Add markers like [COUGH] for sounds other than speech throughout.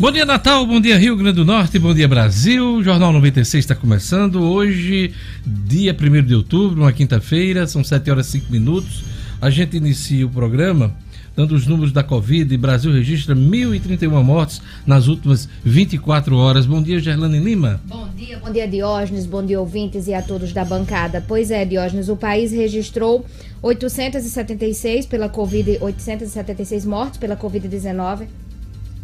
Bom dia, Natal. Bom dia, Rio Grande do Norte. Bom dia, Brasil. O Jornal 96 está começando. Hoje, dia 1 de outubro, uma quinta-feira, são 7 horas e 5 minutos. A gente inicia o programa dando os números da Covid. Brasil registra 1.031 mortes nas últimas 24 horas. Bom dia, Gerlane Lima. Bom dia, bom dia, Diógenes. Bom dia, ouvintes e a todos da bancada. Pois é, Diógenes, o país registrou 876 pela Covid, 876 mortes pela Covid-19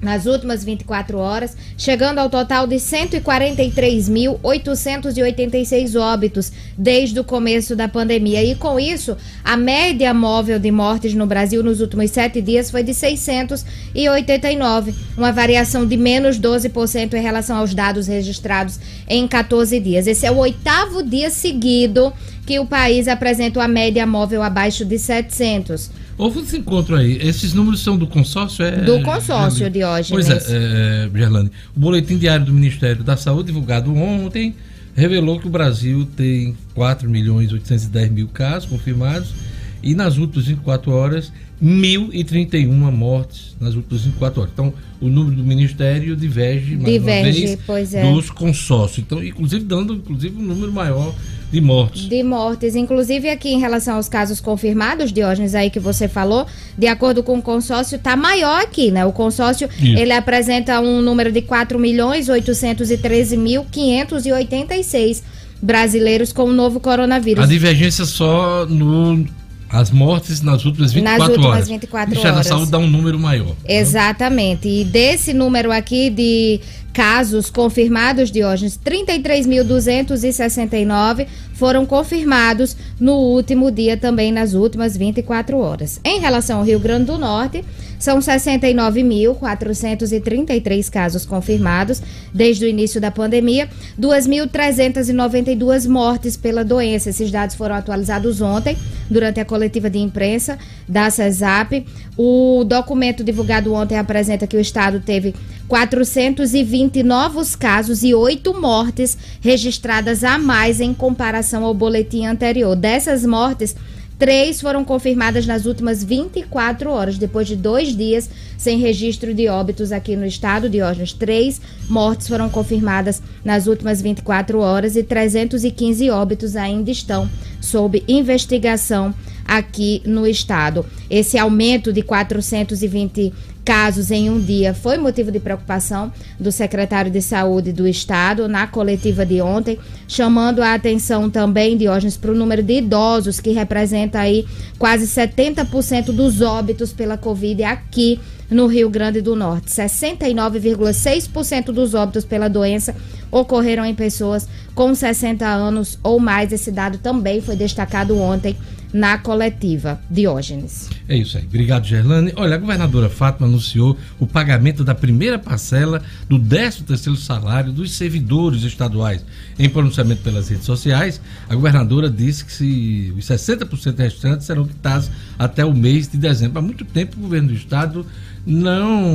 nas últimas 24 horas, chegando ao total de 143.886 óbitos desde o começo da pandemia. E com isso, a média móvel de mortes no Brasil nos últimos sete dias foi de 689, uma variação de menos 12% em relação aos dados registrados em 14 dias. Esse é o oitavo dia seguido que o país apresenta uma média móvel abaixo de 700. Houve esse encontro aí. Esses números são do consórcio? É, do consórcio, Diógenes. Pois é, é, Gerlane. O boletim diário do Ministério da Saúde, divulgado ontem, revelou que o Brasil tem 4 milhões 810 mil casos confirmados e nas últimas 24 horas, 1.031 mortes nas últimas 24 horas. Então, o número do Ministério diverge, mais diverge, uma vez, pois é. dos consórcios. Então, inclusive, dando inclusive um número maior de mortes. De mortes. Inclusive, aqui em relação aos casos confirmados, Diógenes, aí que você falou, de acordo com o consórcio, está maior aqui, né? O consórcio, Isso. ele apresenta um número de 4 milhões 813 mil 586 brasileiros com o novo coronavírus. A divergência só no as mortes nas últimas 24 nas últimas horas. 24 o Ministério horas. da Saúde dá um número maior. Né? Exatamente. E desse número aqui de casos confirmados, Diógenes, 33.269 foram confirmados no último dia, também nas últimas 24 horas. Em relação ao Rio Grande do Norte, são 69.433 casos confirmados desde o início da pandemia, 2.392 mortes pela doença. Esses dados foram atualizados ontem, durante a coletiva de imprensa da CESAP. O documento divulgado ontem apresenta que o estado teve 420 novos casos e oito mortes registradas a mais em comparação ao boletim anterior. Dessas mortes, Três foram confirmadas nas últimas 24 horas, depois de dois dias sem registro de óbitos aqui no estado. Diógenes, três mortes foram confirmadas nas últimas 24 horas e 315 óbitos ainda estão sob investigação aqui no estado. Esse aumento de 420 casos em um dia foi motivo de preocupação do secretário de Saúde do Estado na coletiva de ontem, chamando a atenção também, Diógenes, para o número de idosos, que representa aí quase 70% dos óbitos pela Covid aqui no Rio Grande do Norte. 69,6% dos óbitos pela doença ocorreram em pessoas com 60 anos ou mais. Esse dado também foi destacado ontem na coletiva. Diógenes. É isso aí. Obrigado, Gerlane. Olha, a governadora Fátima anunciou o pagamento da primeira parcela do 13º salário dos servidores estaduais. Em pronunciamento pelas redes sociais, a governadora disse que se os 60% restantes serão quitados até o mês de dezembro. Há muito tempo o governo do estado não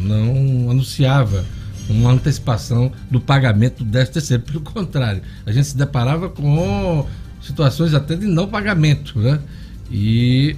não anunciava uma antecipação do pagamento do 13 terceiro. Pelo contrário, a gente se deparava com situações até de não pagamento, né? E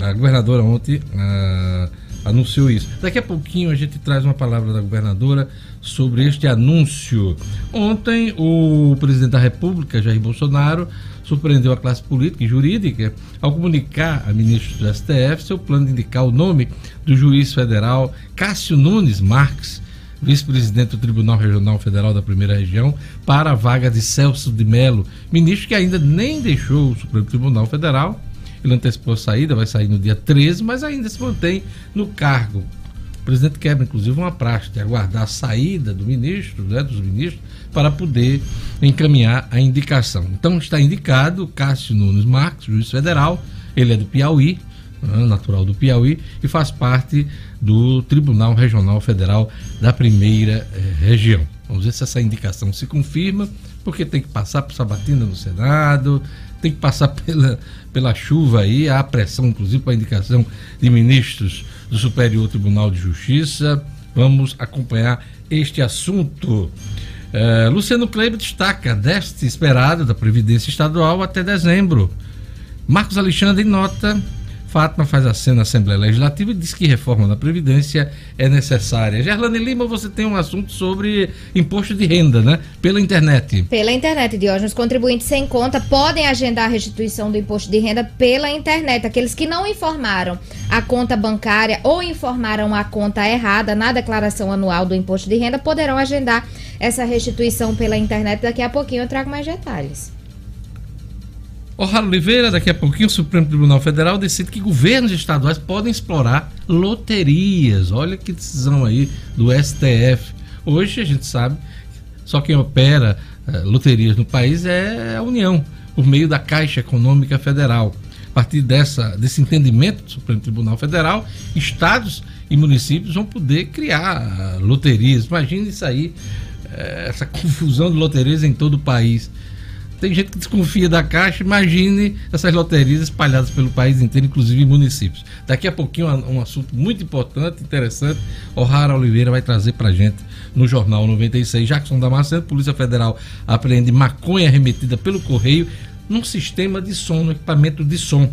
a governadora ontem ah, anunciou isso. Daqui a pouquinho a gente traz uma palavra da governadora sobre este anúncio. Ontem, o presidente da República, Jair Bolsonaro, surpreendeu a classe política e jurídica ao comunicar a ministro do STF seu plano de indicar o nome do juiz federal Cássio Nunes Marques vice-presidente do Tribunal Regional Federal da Primeira Região, para a vaga de Celso de Mello, ministro que ainda nem deixou o Supremo Tribunal Federal. Ele antecipou a saída, vai sair no dia 13, mas ainda se mantém no cargo. O presidente quebra, inclusive, uma praxe de aguardar a saída do ministro, né, dos ministros, para poder encaminhar a indicação. Então está indicado Cássio Nunes Marques, juiz federal, ele é do Piauí, natural do Piauí, e faz parte do Tribunal Regional Federal da Primeira eh, Região. Vamos ver se essa indicação se confirma, porque tem que passar por sabatina no Senado, tem que passar [LAUGHS] pela, pela chuva aí, há pressão, inclusive, para a indicação de ministros do Superior Tribunal de Justiça. Vamos acompanhar este assunto. Eh, Luciano Kleber destaca déficit esperado da Previdência Estadual até dezembro. Marcos Alexandre nota Fátima faz a cena na Assembleia Legislativa e diz que reforma da Previdência é necessária. Gerlane Lima, você tem um assunto sobre imposto de renda, né? Pela internet. Pela internet, Diógenes. Os contribuintes sem conta podem agendar a restituição do imposto de renda pela internet. Aqueles que não informaram a conta bancária ou informaram a conta errada na declaração anual do imposto de renda poderão agendar essa restituição pela internet. Daqui a pouquinho eu trago mais detalhes. O'Hara Oliveira, daqui a pouquinho o Supremo Tribunal Federal decide que governos estaduais podem explorar loterias. Olha que decisão aí do STF. Hoje a gente sabe, só quem opera eh, loterias no país é a União, por meio da Caixa Econômica Federal. A partir dessa, desse entendimento do Supremo Tribunal Federal, estados e municípios vão poder criar loterias. Imagine isso aí, eh, essa confusão de loterias em todo o país. Tem gente que desconfia da Caixa, imagine essas loterias espalhadas pelo país inteiro, inclusive em municípios. Daqui a pouquinho, um assunto muito importante, interessante, O'Hara Oliveira vai trazer pra gente no Jornal 96. Jackson Damasceno, Polícia Federal apreende maconha remetida pelo correio num sistema de som, no equipamento de som.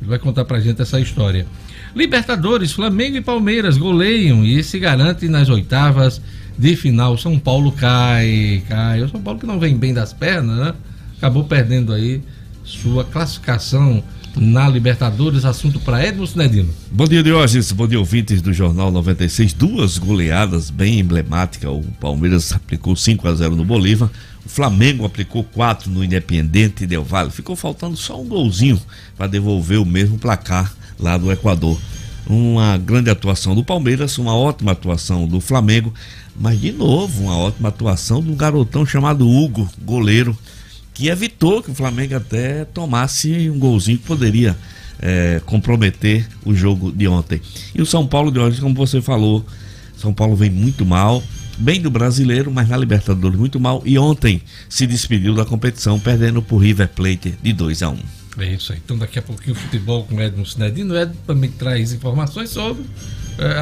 Ele vai contar pra gente essa história. Libertadores, Flamengo e Palmeiras goleiam e se garante nas oitavas de final. São Paulo cai, cai. O São Paulo que não vem bem das pernas, né? Acabou perdendo aí sua classificação na Libertadores. Assunto para Edmo Sinedino. Bom dia, Diógenes. Bom dia, ouvintes do Jornal 96. Duas goleadas bem emblemáticas. O Palmeiras aplicou 5 a 0 no Bolívar. O Flamengo aplicou 4 no Independente Del Valle. Ficou faltando só um golzinho para devolver o mesmo placar lá do Equador. Uma grande atuação do Palmeiras, uma ótima atuação do Flamengo. Mas, de novo, uma ótima atuação um garotão chamado Hugo, goleiro, que evitou que o Flamengo até tomasse um golzinho que poderia é, comprometer o jogo de ontem. E o São Paulo de hoje, como você falou, São Paulo vem muito mal, bem do brasileiro, mas na Libertadores muito mal. E ontem se despediu da competição, perdendo por River Plate de 2 a 1 É isso aí. Então daqui a pouquinho o futebol com o Edmo Sinedino. O Edmo também traz informações sobre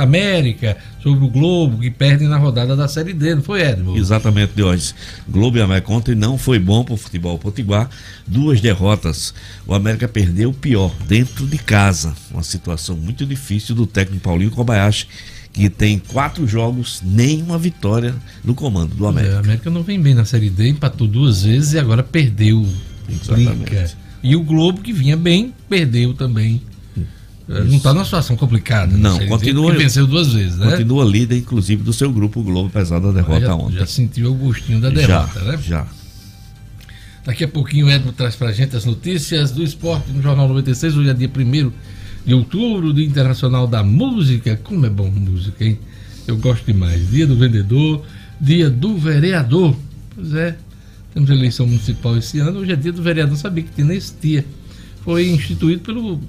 América, sobre o Globo, que perdem na rodada da Série D, não foi, Edmo? Exatamente, Diógenes. Globo e América ontem não foi bom para o futebol potiguar. Duas derrotas. O América perdeu o pior, dentro de casa. Uma situação muito difícil do técnico Paulinho Kobayashi que tem quatro jogos, nenhuma vitória no comando do América. É, a América não vem bem na Série D, empatou duas vezes e agora perdeu. Exatamente. E o Globo, que vinha bem, perdeu também. Não está numa situação complicada. Né? Não, continua. venceu duas vezes, né? Continua líder, inclusive, do seu grupo Globo, apesar da derrota já, ontem. Já sentiu o gostinho da derrota, já, né? Já. Daqui a pouquinho o Edmo traz pra gente as notícias do esporte no Jornal 96. Hoje é dia 1 de outubro, Dia Internacional da Música. Como é bom música, hein? Eu gosto demais. Dia do vendedor, dia do vereador. Pois é, temos eleição municipal esse ano. Hoje é dia do vereador. Sabia que tinha nesse dia. Foi instituído pelo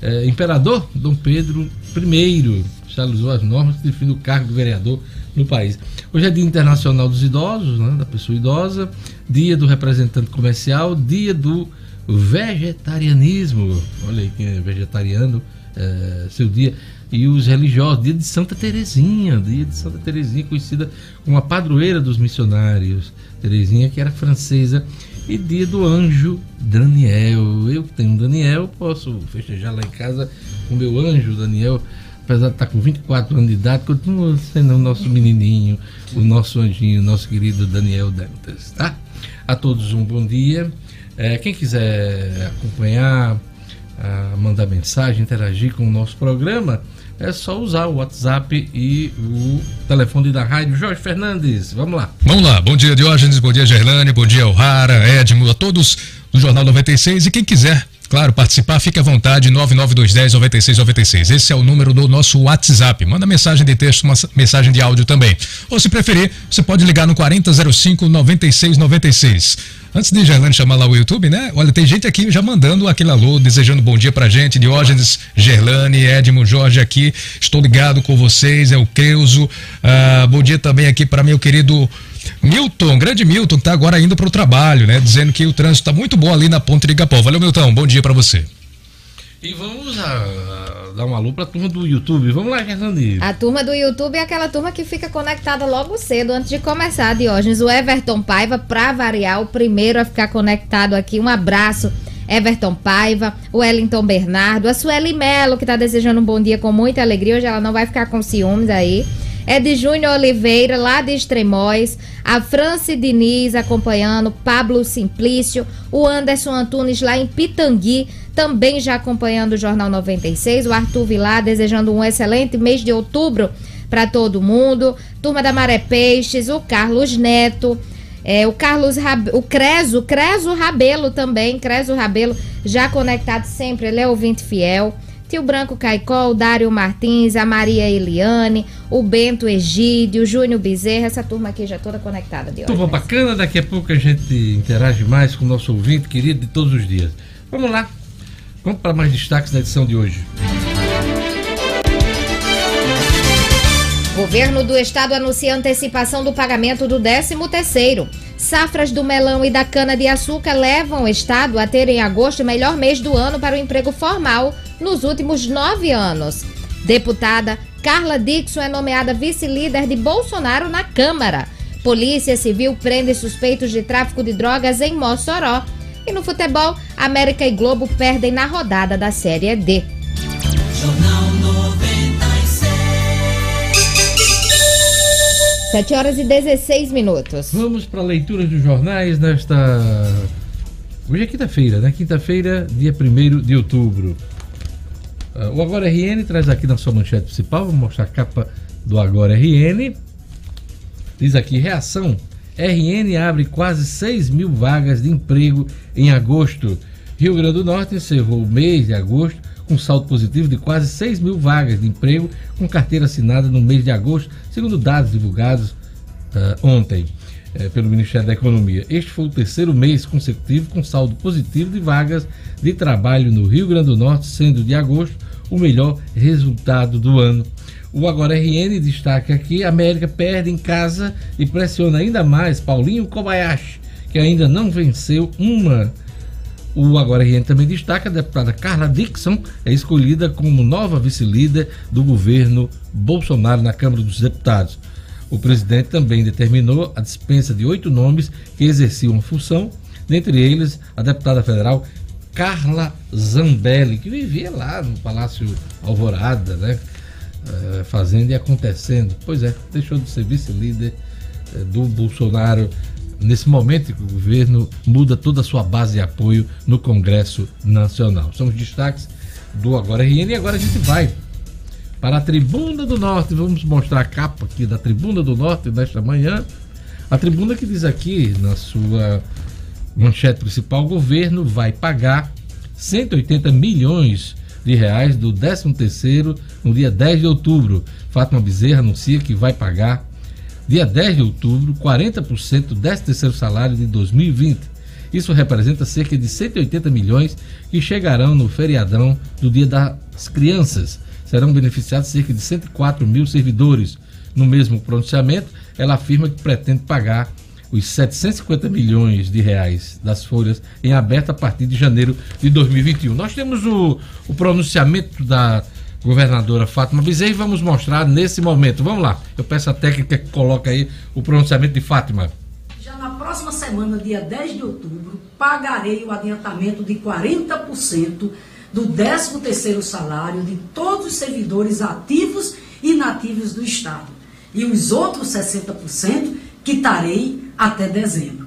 é, imperador Dom Pedro I estabeleceu as normas que definem o cargo de vereador no país. Hoje é Dia Internacional dos Idosos, né, da pessoa idosa, Dia do Representante Comercial, Dia do Vegetarianismo. Olha aí quem é vegetariano, é, seu dia. E os religiosos, Dia de Santa Terezinha, Dia de Santa Terezinha, conhecida como a padroeira dos missionários. Terezinha, que era francesa e dia do anjo Daniel. Eu que tenho Daniel, posso festejar lá em casa com meu anjo Daniel, apesar de estar com 24 anos de idade, continua sendo o nosso menininho, o nosso anjinho, nosso querido Daniel Dantas, tá? A todos um bom dia. É, quem quiser acompanhar, mandar mensagem, interagir com o nosso programa, é só usar o WhatsApp e o telefone da rádio. Jorge Fernandes, vamos lá. Vamos lá. Bom dia, Diógenes. Bom dia, Gerlane. Bom dia, O'Hara, Edmo, a todos do Jornal 96. E quem quiser, claro, participar, fique à vontade, 99210-9696. Esse é o número do nosso WhatsApp. Manda mensagem de texto, uma mensagem de áudio também. Ou, se preferir, você pode ligar no 4005-9696. Antes de Gerlane chamar lá o YouTube, né? Olha, tem gente aqui já mandando aquele alô, desejando bom dia pra gente. Diógenes, Gerlane, Edmo, Jorge aqui. Estou ligado com vocês, é o Creuso. Ah, bom dia também aqui para meu querido Milton, grande Milton, que tá agora indo para o trabalho, né? Dizendo que o trânsito tá muito bom ali na Ponte de Igapó. Valeu, Milton, bom dia para você. E vamos a, a, dar um alô para a turma do YouTube. Vamos lá, Fernandinho. A turma do YouTube é aquela turma que fica conectada logo cedo, antes de começar, Diógenes. O Everton Paiva, para variar, o primeiro a ficar conectado aqui. Um abraço. Everton Paiva, o Wellington Bernardo, a Sueli Melo, que está desejando um bom dia com muita alegria. Hoje ela não vai ficar com ciúmes aí. É Júnior Oliveira, lá de Extremóis, a Franci Diniz acompanhando, Pablo Simplício, o Anderson Antunes lá em Pitangui, também já acompanhando o Jornal 96, o Arthur Vilar desejando um excelente mês de outubro para todo mundo, turma da Maré Peixes, o Carlos Neto, é, o Carlos Rab... o Creso, Creso Rabelo também, Creso Rabelo, já conectado sempre, ele é ouvinte fiel. Tio Branco Caicó, o Dário Martins, a Maria Eliane, o Bento Egídio, o Júnior Bezerra, essa turma aqui já toda conectada de hoje. Turma bacana, daqui a pouco a gente interage mais com o nosso ouvinte querido de todos os dias. Vamos lá, vamos para mais destaques da edição de hoje. Governo do Estado anuncia antecipação do pagamento do 13º. Safras do melão e da cana-de-açúcar levam o Estado a ter em agosto o melhor mês do ano para o emprego formal nos últimos nove anos. Deputada Carla Dixon é nomeada vice-líder de Bolsonaro na Câmara. Polícia Civil prende suspeitos de tráfico de drogas em Mossoró. E no futebol, América e Globo perdem na rodada da Série D. Jornal 7 horas e 16 minutos. Vamos para a leitura dos jornais nesta. Hoje é quinta-feira, né? Quinta-feira, dia 1 de outubro. Uh, o Agora RN traz aqui na sua manchete principal, vou mostrar a capa do Agora RN. Diz aqui: reação. RN abre quase 6 mil vagas de emprego em agosto. Rio Grande do Norte encerrou o mês de agosto com saldo positivo de quase 6 mil vagas de emprego com carteira assinada no mês de agosto, segundo dados divulgados uh, ontem uh, pelo Ministério da Economia. Este foi o terceiro mês consecutivo com saldo positivo de vagas de trabalho no Rio Grande do Norte, sendo de agosto o melhor resultado do ano. O Agora RN destaca aqui: a América perde em casa e pressiona ainda mais Paulinho Kobayashi, que ainda não venceu uma o Agora RN também destaca a deputada Carla Dixon é escolhida como nova vice-líder do governo Bolsonaro na Câmara dos Deputados. O presidente também determinou a dispensa de oito nomes que exerciam função, dentre eles a deputada federal Carla Zambelli, que vivia lá no Palácio Alvorada, né? Eh, fazendo e acontecendo. Pois é, deixou de ser vice-líder eh, do Bolsonaro nesse momento que o governo muda toda a sua base de apoio no Congresso Nacional. São os destaques do Agora RN e agora a gente vai para a Tribuna do Norte. Vamos mostrar a capa aqui da Tribuna do Norte nesta manhã. A tribuna que diz aqui na sua manchete principal: o governo vai pagar 180 milhões de reais do 13 terceiro no dia 10 de outubro. Fátima Bezerra anuncia que vai pagar dia 10 de outubro, 40% do 13º salário de 2020. Isso representa cerca de 180 milhões que chegarão no feriadão do Dia das Crianças. Serão beneficiados cerca de 104 mil servidores. No mesmo pronunciamento, ela afirma que pretende pagar os 750 milhões de reais das folhas em aberto a partir de janeiro de 2021. Nós temos o, o pronunciamento da governadora Fátima Bezerra e vamos mostrar nesse momento. Vamos lá, eu peço a técnica que coloca aí o pronunciamento de Fátima. Já na próxima semana, dia 10 de outubro, pagarei o adiantamento de 40% do 13º salário de todos os servidores ativos e inativos do Estado. E os outros 60% quitarei até dezembro.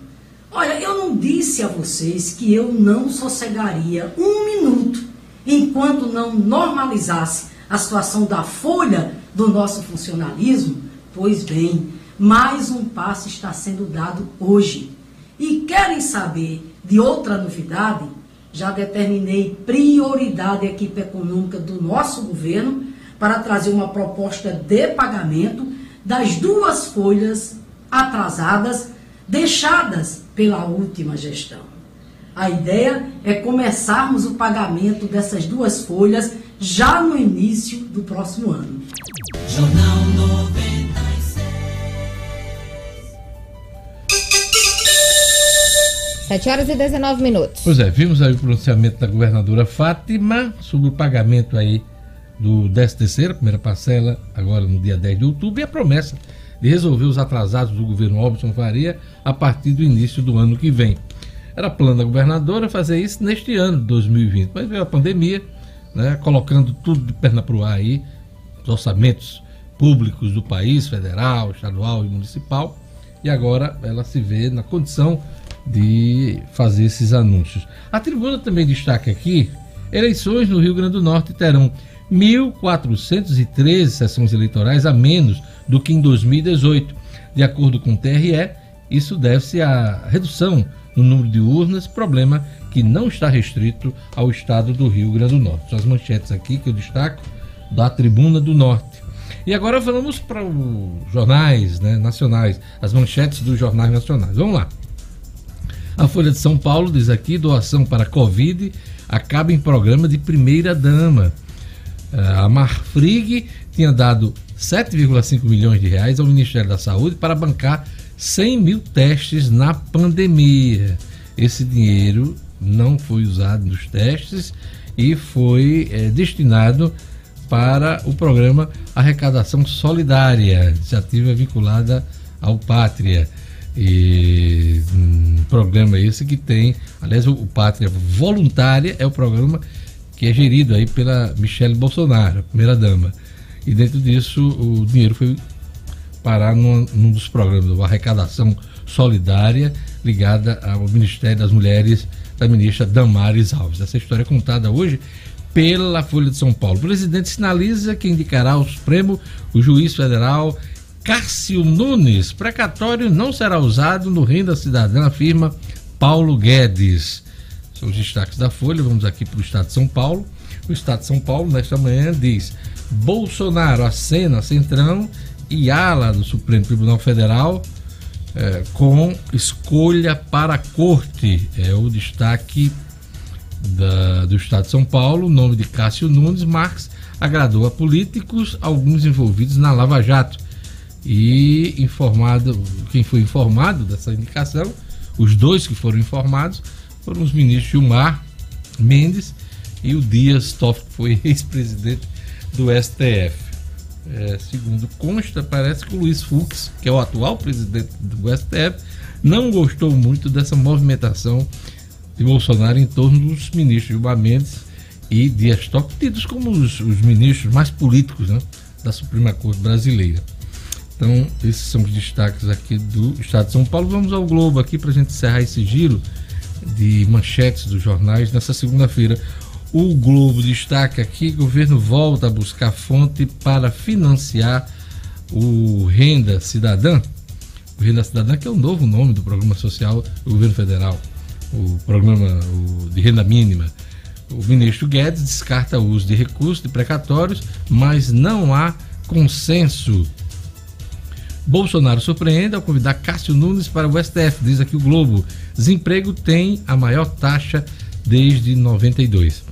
Olha, eu não disse a vocês que eu não sossegaria um minuto enquanto não normalizasse a situação da folha do nosso funcionalismo, pois bem, mais um passo está sendo dado hoje. E querem saber de outra novidade? Já determinei prioridade à equipe econômica do nosso governo para trazer uma proposta de pagamento das duas folhas atrasadas deixadas pela última gestão. A ideia é começarmos o pagamento dessas duas folhas já no início do próximo ano. Jornal 96. 7 horas e 19 minutos. Pois é, vimos aí o pronunciamento da governadora Fátima sobre o pagamento aí do 13 terceiro, primeira parcela, agora no dia 10 de outubro, e a promessa de resolver os atrasados do governo Robson Faria a partir do início do ano que vem. Era plano da governadora fazer isso neste ano, 2020. Mas veio a pandemia, né, colocando tudo de perna para o ar aí, os orçamentos públicos do país, federal, estadual e municipal. E agora ela se vê na condição de fazer esses anúncios. A tribuna também destaca aqui: eleições no Rio Grande do Norte terão 1.413 sessões eleitorais a menos do que em 2018. De acordo com o TRE, isso deve-se à redução no número de urnas, problema que não está restrito ao estado do Rio Grande do Norte. São as manchetes aqui que eu destaco da Tribuna do Norte. E agora vamos para os jornais né, nacionais, as manchetes dos jornais nacionais. Vamos lá. A Folha de São Paulo diz aqui: doação para Covid acaba em programa de primeira dama. A Marfrig tinha dado 7,5 milhões de reais ao Ministério da Saúde para bancar 100 mil testes na pandemia. Esse dinheiro não foi usado nos testes e foi é, destinado para o programa Arrecadação Solidária, iniciativa vinculada ao Pátria. E um programa esse que tem, aliás, o, Pátria Voluntária é o programa que é gerido aí pela Michelle Bolsonaro, primeira dama. E dentro disso o dinheiro foi parar num, num dos programas, de arrecadação solidária ligada ao Ministério das Mulheres da ministra Damares Alves. Essa história é contada hoje pela Folha de São Paulo. O presidente sinaliza que indicará ao Supremo o juiz federal Cássio Nunes. Precatório não será usado no Renda Cidadã, afirma Paulo Guedes. São os destaques da Folha. Vamos aqui para o Estado de São Paulo. O Estado de São Paulo, nesta manhã, diz: Bolsonaro acena Centrão e ala do Supremo Tribunal Federal é, com escolha para a corte. É o destaque da, do Estado de São Paulo. O nome de Cássio Nunes Marques agradou a políticos, alguns envolvidos na Lava Jato. E informado, quem foi informado dessa indicação, os dois que foram informados, foram os ministros Gilmar Mendes e o Dias Toff, que foi [LAUGHS] ex-presidente do STF. É, segundo consta, parece que o Luiz Fux, que é o atual presidente do STF, não gostou muito dessa movimentação de Bolsonaro em torno dos ministros Gilmar Mendes e Dias Toffoli, tidos como os, os, ministros mais políticos né, da Suprema Corte Brasileira. Então, esses são os destaques aqui do Estado de São Paulo. Vamos ao Globo aqui para a gente encerrar esse giro de manchetes dos jornais nessa segunda-feira. O Globo destaca aqui: governo volta a buscar fonte para financiar o Renda Cidadã. O Renda Cidadã, que é o novo nome do programa social do governo federal, o programa de renda mínima. O ministro Guedes descarta o uso de recursos de precatórios, mas não há consenso. Bolsonaro surpreende ao convidar Cássio Nunes para o STF, diz aqui o Globo. Desemprego tem a maior taxa desde 92.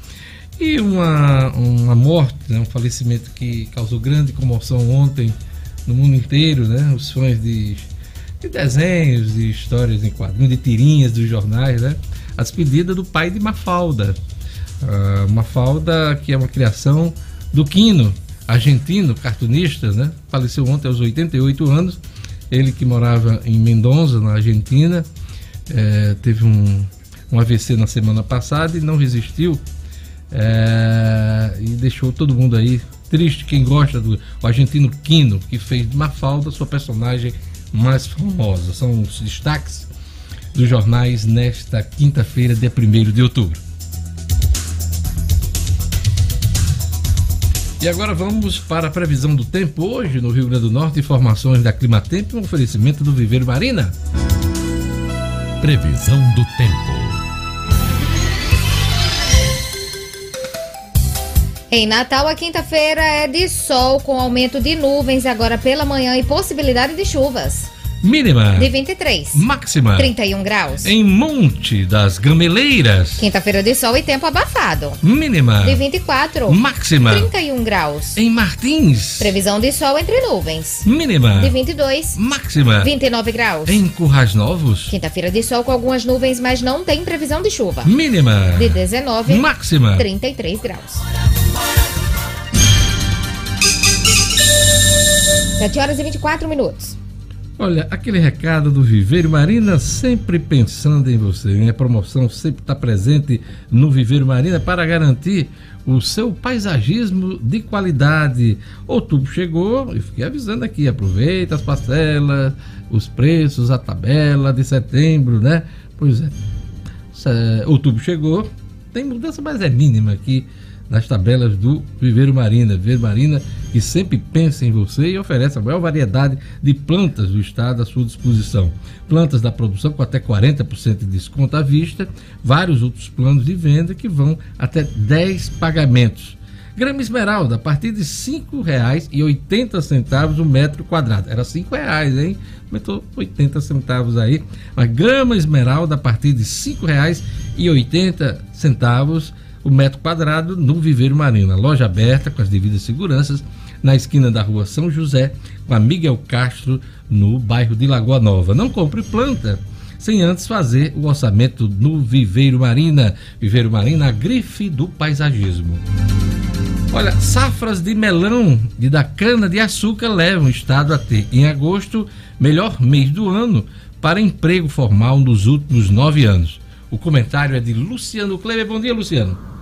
E uma, uma morte, né, um falecimento que causou grande comoção ontem no mundo inteiro, né? Os fãs de, de desenhos, de histórias em quadrinhos, de tirinhas dos jornais, né? A despedida do pai de Mafalda. Uh, Mafalda, que é uma criação do Quino, argentino, cartunista, né? Faleceu ontem aos 88 anos. Ele que morava em Mendoza, na Argentina, é, teve um, um AVC na semana passada e não resistiu é, e deixou todo mundo aí triste. Quem gosta do argentino Quino, que fez de Mafalda sua personagem mais famosa. São os destaques dos jornais nesta quinta-feira, dia 1 de outubro. E agora vamos para a previsão do tempo hoje no Rio Grande do Norte. Informações da Climatempo e um oferecimento do Viveiro Marina. Previsão do tempo. Em Natal, a quinta-feira é de sol com aumento de nuvens agora pela manhã e possibilidade de chuvas. Mínima. De 23. Máxima. 31 graus. Em Monte das Gameleiras. Quinta-feira de sol e tempo abafado. Mínima. De 24. Máxima. 31 graus. Em Martins. Previsão de sol entre nuvens. Mínima. De 22. Máxima. 29 graus. Em Currais Novos. Quinta-feira de sol com algumas nuvens, mas não tem previsão de chuva. Mínima. De 19. Máxima. 33 graus. 7 horas e 24 minutos. Olha, aquele recado do Viveiro Marina, sempre pensando em você. Minha promoção sempre está presente no Viveiro Marina para garantir o seu paisagismo de qualidade. Outubro chegou e fiquei avisando aqui: aproveita as parcelas, os preços, a tabela de setembro, né? Pois é. Outubro chegou, tem mudança, mas é mínima aqui nas tabelas do Viveiro Marina. Viveiro Marina que sempre pensa em você e oferece a maior variedade de plantas do estado à sua disposição. Plantas da produção com até 40% de desconto à vista, vários outros planos de venda que vão até 10 pagamentos. Grama esmeralda a partir de R$ 5,80 o metro quadrado. Era R$ 5,00, hein? Aumentou 80 centavos aí. Mas grama esmeralda a partir de R$ 5,80 o metro quadrado no Viveiro Marina. Loja aberta com as devidas seguranças na esquina da rua São José com a Miguel Castro no bairro de Lagoa Nova. Não compre planta sem antes fazer o orçamento no Viveiro Marina. Viveiro Marina, a grife do paisagismo. Olha, safras de melão e da cana de açúcar levam o estado a ter, em agosto, melhor mês do ano para emprego formal nos últimos nove anos. O comentário é de Luciano Kleber. Bom dia, Luciano.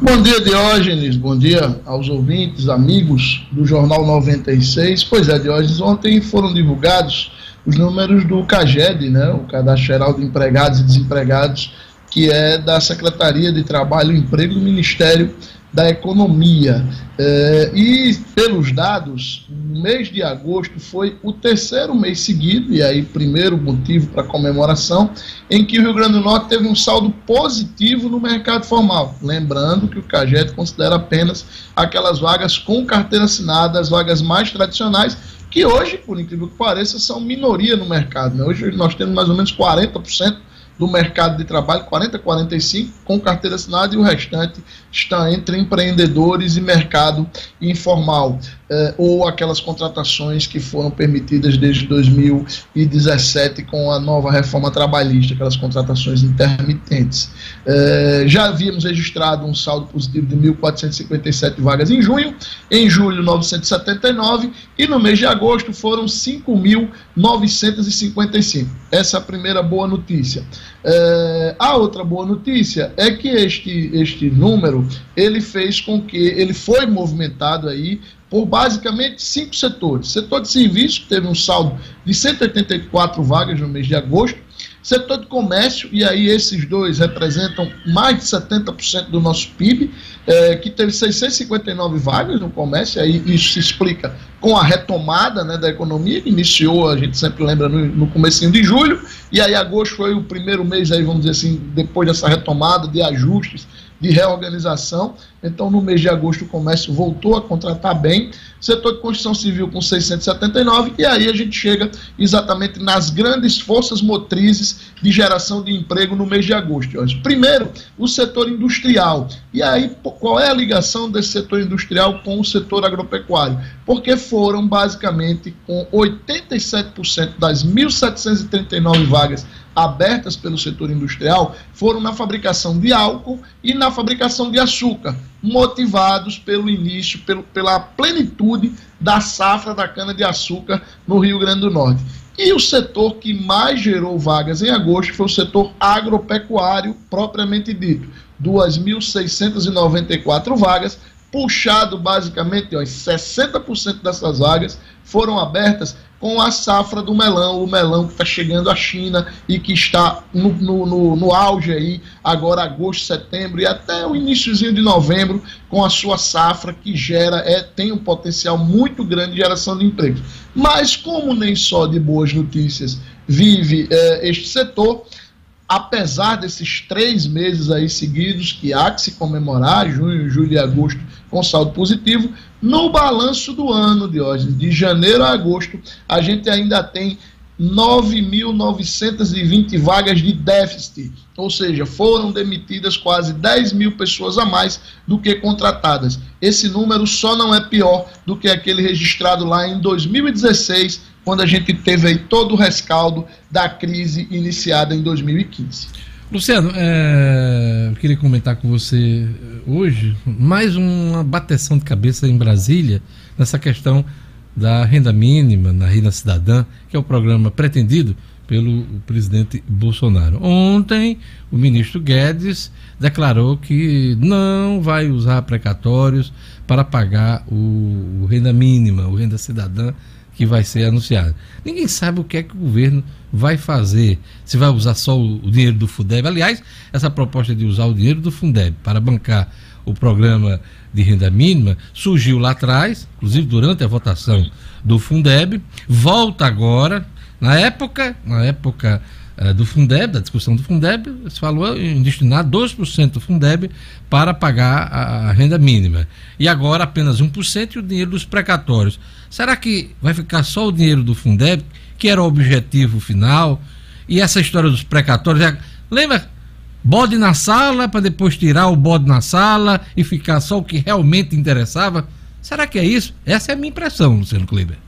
Bom dia, Diógenes. Bom dia aos ouvintes, amigos do Jornal 96. Pois é, Diógenes, ontem foram divulgados os números do CAGED, né, o Cadastro Geral de Empregados e Desempregados, que é da Secretaria de Trabalho e Emprego do Ministério da economia. É, e, pelos dados, o mês de agosto foi o terceiro mês seguido, e aí, primeiro motivo para comemoração, em que o Rio Grande do Norte teve um saldo positivo no mercado formal. Lembrando que o CAGET considera apenas aquelas vagas com carteira assinada, as vagas mais tradicionais, que hoje, por incrível que pareça, são minoria no mercado. Né? Hoje nós temos mais ou menos 40% do mercado de trabalho, 40 45 com carteira assinada e o restante está entre empreendedores e mercado informal eh, ou aquelas contratações que foram permitidas desde 2017 com a nova reforma trabalhista, aquelas contratações intermitentes. Eh, já havíamos registrado um saldo positivo de 1.457 vagas em junho, em julho 979 e no mês de agosto foram 5.955. Essa é a primeira boa notícia. Eh, a outra boa notícia é que este, este número ele fez com que ele foi movimentado aí por basicamente cinco setores. Setor de serviço teve um saldo de 184 vagas no mês de agosto. Setor de comércio, e aí esses dois representam mais de 70% do nosso PIB, é, que teve 659 vagas no comércio, aí isso se explica com a retomada né, da economia, que iniciou, a gente sempre lembra, no, no comecinho de julho, e aí agosto foi o primeiro mês, aí, vamos dizer assim, depois dessa retomada de ajustes de reorganização. Então, no mês de agosto, o comércio voltou a contratar bem. Setor de construção civil com 679, e aí a gente chega exatamente nas grandes forças motrizes de geração de emprego no mês de agosto. Primeiro, o setor industrial. E aí, qual é a ligação desse setor industrial com o setor agropecuário? Porque foram basicamente com 87% das 1.739 vagas abertas pelo setor industrial foram na fabricação de álcool e na fabricação de açúcar, motivados pelo início, pelo, pela plenitude da safra da cana-de-açúcar no Rio Grande do Norte. E o setor que mais gerou vagas em agosto foi o setor agropecuário, propriamente dito. 2.694 vagas, puxado basicamente, ó, 60% dessas vagas foram abertas com a safra do melão, o melão que está chegando à China e que está no, no, no, no, auge aí, agora agosto, setembro e até o iníciozinho de novembro, com a sua safra que gera, é, tem um potencial muito grande de geração de empregos. Mas como nem só de boas notícias vive é, este setor, apesar desses três meses aí seguidos que há que se comemorar, junho, julho e agosto, com saldo positivo, no balanço do ano, Diógenes, de janeiro a agosto, a gente ainda tem 9.920 vagas de déficit, ou seja, foram demitidas quase 10 mil pessoas a mais do que contratadas. Esse número só não é pior do que aquele registrado lá em 2016, quando a gente teve todo o rescaldo da crise iniciada em 2015. Luciano, é, eu queria comentar com você hoje mais uma bateção de cabeça em Brasília nessa questão da renda mínima na renda cidadã, que é o programa pretendido pelo presidente Bolsonaro. Ontem, o ministro Guedes declarou que não vai usar precatórios para pagar o, o renda mínima, o renda cidadã que vai ser anunciado. Ninguém sabe o que é que o governo vai fazer. Se vai usar só o, dinheiro do Fundeb. Aliás, essa proposta de usar o dinheiro do Fundeb para bancar o programa de renda mínima surgiu lá atrás, inclusive durante a votação do Fundeb, volta agora. Na época, na época uh, do Fundeb, da discussão do Fundeb, se falou em destinar 2% do Fundeb para pagar a, a renda mínima. E agora apenas 1% e o dinheiro dos precatórios. Será que vai ficar só o dinheiro do Fundeb, que era o objetivo final? E essa história dos precatórios, já... lembra bode na sala para depois tirar o bode na sala e ficar só o que realmente interessava? Será que é isso? Essa é a minha impressão, Luciano Kleber.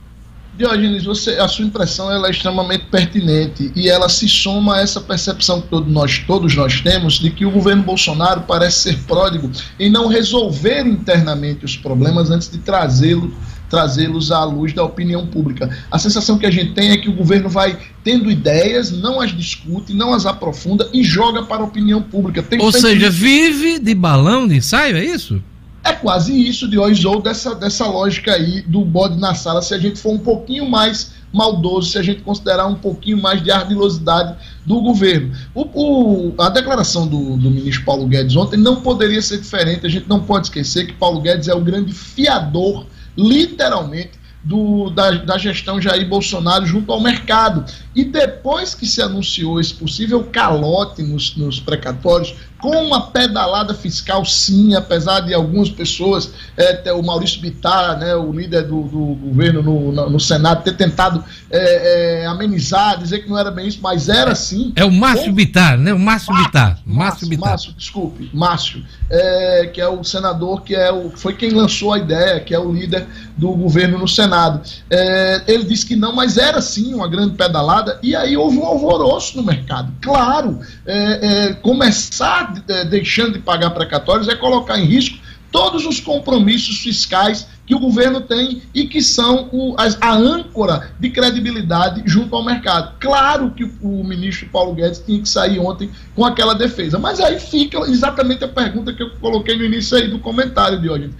Diogenes, você, a sua impressão ela é extremamente pertinente e ela se soma a essa percepção que todos nós, todos nós temos de que o governo Bolsonaro parece ser pródigo em não resolver internamente os problemas antes de trazê-los trazê-los à luz da opinião pública. A sensação que a gente tem é que o governo vai tendo ideias, não as discute, não as aprofunda e joga para a opinião pública. Tem Ou seja, vive de balão de ensaio, é isso? É quase isso de hoje ou dessa, dessa lógica aí do bode na sala, se a gente for um pouquinho mais maldoso, se a gente considerar um pouquinho mais de ardilosidade do governo. O, o, a declaração do, do ministro Paulo Guedes ontem não poderia ser diferente, a gente não pode esquecer que Paulo Guedes é o grande fiador literalmente, do, da, da, gestão Jair Bolsonaro junto ao mercado. E depois que se anunciou esse possível calote nos, nos precatórios, com uma pedalada fiscal, sim, apesar de algumas pessoas, é, o Maurício Bittar, né, o líder do, do governo no, no, no, Senado, ter tentado é, é, amenizar, dizer que não era bem isso, mas era sim. É o Márcio com... Bittar, né? O Márcio, Márcio Bittar. Márcio, Bittar. Márcio, desculpe, Márcio, é, que é o senador que é o, foi quem lançou a ideia, que é o líder do governo no Senado. É, ele disse que não, mas era sim uma grande pedalada, e aí houve um alvoroço no mercado. Claro, é, começar deixando de pagar precatórios é colocar em risco todos os compromissos fiscais que o governo tem e que são o, a, âncora de credibilidade junto ao mercado. Claro que o, o, ministro Paulo Guedes tinha que sair ontem com aquela defesa, mas aí fica exatamente a pergunta que eu coloquei no início aí do comentário de hoje.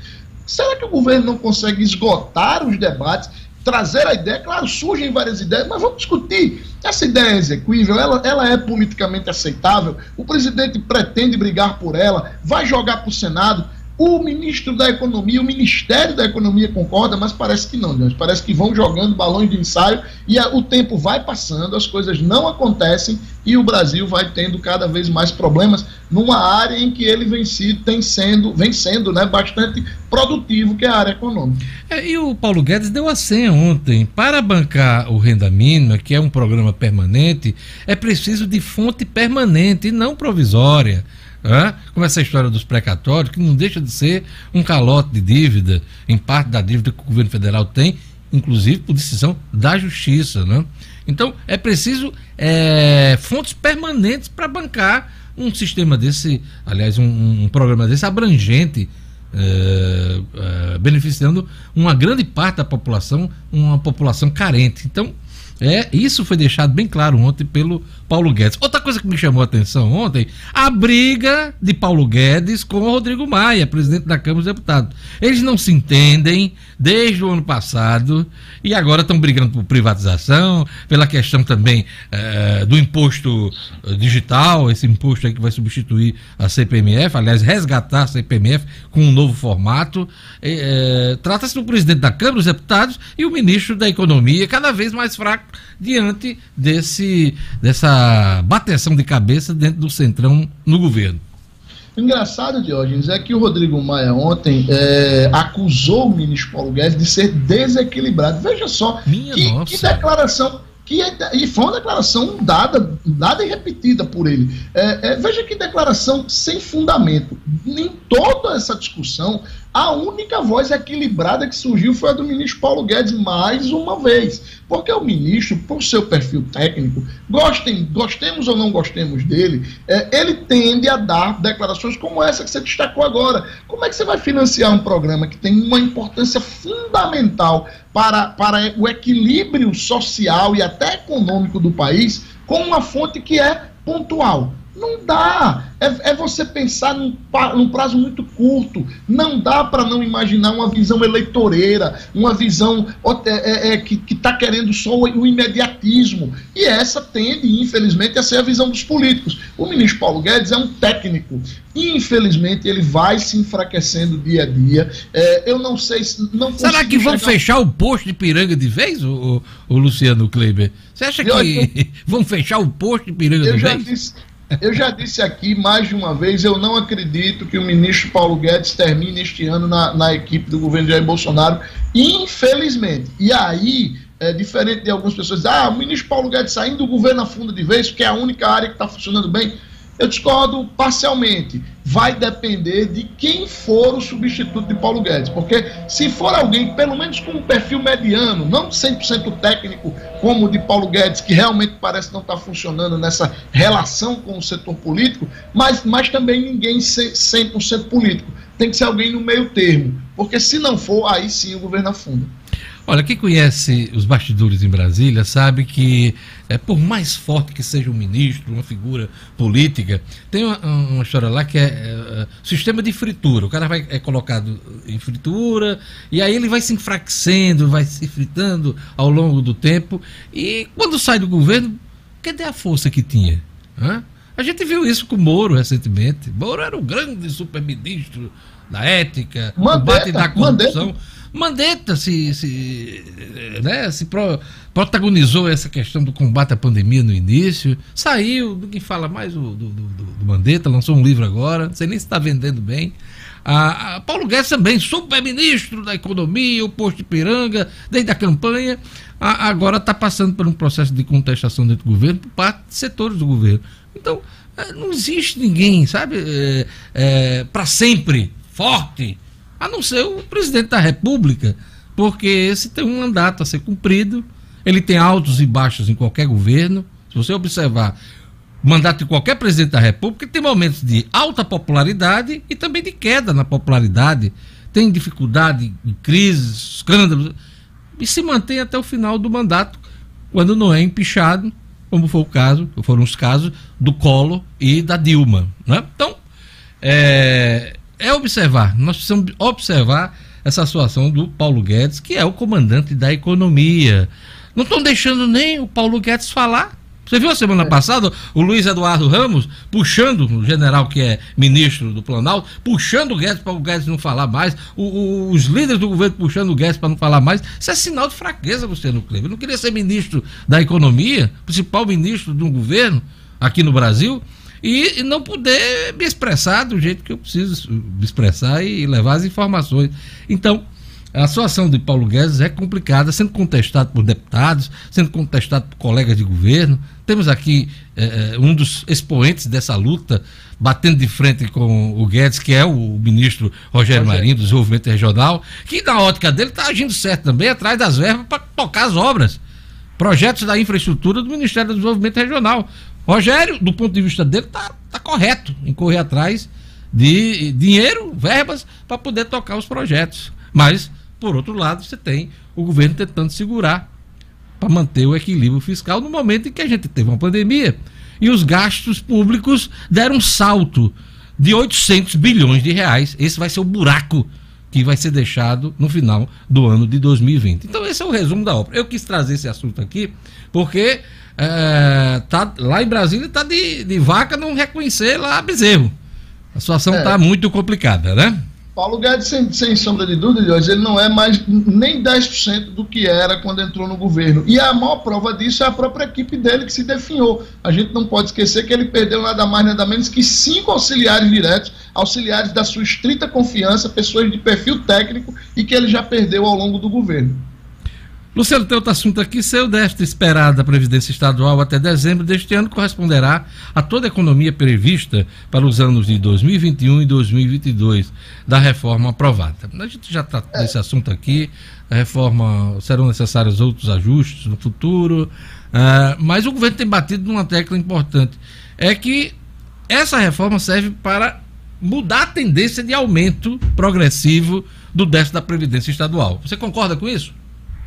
Será que o governo não consegue esgotar os debates trazer a ideia, claro, surgem várias ideias, mas vamos discutir. Essa ideia é execuível, ela, ela é politicamente aceitável, o presidente pretende brigar por ela, vai jogar para o Senado. O ministro da Economia, o Ministério da Economia concorda, mas parece que não. Parece que vão jogando balões de ensaio e a, o tempo vai passando, as coisas não acontecem e o Brasil vai tendo cada vez mais problemas numa área em que ele vem, sido, tem sendo, vem sendo né, bastante produtivo, que é a área econômica. É, e o Paulo Guedes deu a senha ontem. Para bancar o renda mínima, que é um programa permanente, é preciso de fonte permanente e não provisória. Como essa história dos precatórios, que não deixa de ser um calote de dívida, em parte da dívida que o governo federal tem, inclusive por decisão da justiça. Né? Então, é preciso é, fontes permanentes para bancar um sistema desse, aliás, um, um programa desse abrangente, é, é, beneficiando uma grande parte da população, uma população carente. Então, é, isso foi deixado bem claro ontem pelo Paulo Guedes. Outra coisa que me chamou a atenção ontem, a briga de Paulo Guedes com o Rodrigo Maia, presidente da Câmara dos Deputados. Eles não se entendem desde o ano passado e agora estão brigando por privatização, pela questão também é, do imposto eh, digital, esse imposto aí que vai substituir a CPMF, aliás, resgatar a CPMF com um novo formato. É, Trata-se do presidente da Câmara dos Deputados e o ministro da Economia, cada vez mais fraco diante desse, dessa bateção de cabeça dentro do centrão no governo. Engraçado, Diógenes, é que o Rodrigo Maia ontem é, acusou o ministro Paulo Guedes de ser desequilibrado. Veja só que, que, declaração. Que, é, e foi uma declaração dada, dada e repetida por ele. É, é, veja que declaração sem fundamento. Em toda essa discussão, A única voz equilibrada que surgiu foi a do ministro Paulo Guedes, mais uma vez. Porque o ministro, por seu perfil técnico, gostem, gostemos ou não gostemos dele, é, ele tende a dar declarações como essa que você destacou agora. Como é que você vai financiar um programa que tem uma importância fundamental para, para o equilíbrio social e até econômico do país com uma fonte que é pontual? Não dá. É, é você pensar num, num, prazo muito curto. Não dá para não imaginar uma visão eleitoreira, uma visão é, é, é que está querendo só o, o, imediatismo. E essa tende, infelizmente, a ser a visão dos políticos. O ministro Paulo Guedes é um técnico. Infelizmente, ele vai se enfraquecendo dia a dia. É, eu não sei se. Não Será que vão fechar o posto de piranga de vez, o, o, o Luciano Kleber? Você acha que eu, [LAUGHS] vão fechar o posto de piranga de vez? Disse, eu já disse aqui mais de uma vez, eu não acredito que o ministro Paulo Guedes termine este ano na, na equipe do governo Jair Bolsonaro, infelizmente. E aí, é, diferente de algumas pessoas, ah, o ministro Paulo Guedes saindo do governo a fundo de vez, porque é a única área que está funcionando bem. Eu discordo parcialmente. Vai depender de quem for o substituto de Paulo Guedes. Porque se for alguém, pelo menos com um perfil mediano, não 100% técnico, como o de Paulo Guedes, que realmente parece não estar tá funcionando nessa relação com o setor político, mas, mas também ninguém 100% político. Tem que ser alguém no meio termo. Porque se não for, aí sim o governo afunda. Olha, quem conhece os bastidores em Brasília sabe que, é, por mais forte que seja um ministro, uma figura política, tem uma, uma história lá que é, é, sistema de fritura. O cara vai, é colocado em fritura e aí ele vai se enfraquecendo, vai se fritando ao longo do tempo. E quando sai do governo, cadê a força que tinha? Hã? A gente viu isso com o Moro recentemente. Moro era o grande super-ministro da ética, Mandetta, combate da corrupção. Mandetta. Mandetta se, se, né, se pro, protagonizou essa questão do combate à pandemia no início, saiu, ninguém fala mais do, do, do, do Mandetta, lançou um livro agora, não sei nem se está vendendo bem. A, Paulo Guedes também, super-ministro da economia, o posto de piranga, desde a campanha, agora está passando por um processo de contestação dentro do governo por parte de setores do governo. Então, é, não existe ninguém, sabe, é, é, para sempre forte a não ser o presidente da República, porque esse tem um mandato a ser cumprido, ele tem altos e baixos em qualquer governo. Se você observar o mandato de qualquer presidente da República, tem momentos de alta popularidade e também de queda na popularidade, tem dificuldade crises, escândalos, e se mantém até o final do mandato, quando não é empichado, como foi o caso, foram os casos do Collor e da Dilma. Né? Então, é, é observar, nós precisamos observar essa situação do Paulo Guedes, que é o comandante da economia. Não estão deixando nem o Paulo Guedes falar. Você viu a semana é. passada o Luiz Eduardo Ramos puxando o general que é ministro do Planalto, puxando o Guedes para o Guedes não falar mais, o, o, os líderes do governo puxando o Guedes para não falar mais. Isso é sinal de fraqueza, Luciano Kleber. Eu não queria ser ministro da Economia, principal ministro de um governo aqui no Brasil e não poder me expressar do jeito que eu preciso me expressar e levar as informações. Então, a situação de Paulo Guedes é complicada, sendo contestado por deputados, sendo contestado por colegas de governo. Temos aqui eh, um dos expoentes dessa luta, batendo de frente com o Guedes, que é o ministro Rogério Marinho, do Desenvolvimento Regional, que na ótica dele está agindo certo também, atrás das verbas para tocar as obras. Projetos da infraestrutura do Ministério do Desenvolvimento Regional. Rogério, do ponto de vista dele, tá, tá correto em correr atrás de dinheiro, verbas, para poder tocar os projetos. Mas, por outro lado, você tem o governo tentando segurar para manter o equilíbrio fiscal no momento em que a gente teve uma pandemia e os gastos públicos deram um salto de 800 bilhões de reais. Esse vai ser o buraco que vai ser deixado no final do ano de 2020. Então, esse é o resumo da obra. Eu quis trazer esse assunto aqui porque é, tá, lá em Brasília está de, de vaca não reconhecer lá bezerro. A situação está é. muito complicada, né? Paulo Guedes, sem, sem sombra de dúvida, ele não é mais nem 10% do que era quando entrou no governo. E a maior prova disso é a própria equipe dele que se definhou. A gente não pode esquecer que ele perdeu nada mais, nada menos que cinco auxiliares diretos, auxiliares da sua estrita confiança, pessoas de perfil técnico e que ele já perdeu ao longo do governo. Luciano, tem outro assunto aqui. Seu déficit esperado da Previdência Estadual até dezembro deste ano corresponderá a toda a economia prevista para os anos de 2021 e 2022 da reforma aprovada. A gente já está desse assunto aqui. A reforma serão necessários outros ajustes no futuro, uh, mas o governo tem batido numa tecla importante. É que essa reforma serve para mudar a tendência de aumento progressivo do déficit da Previdência Estadual. Você concorda com isso?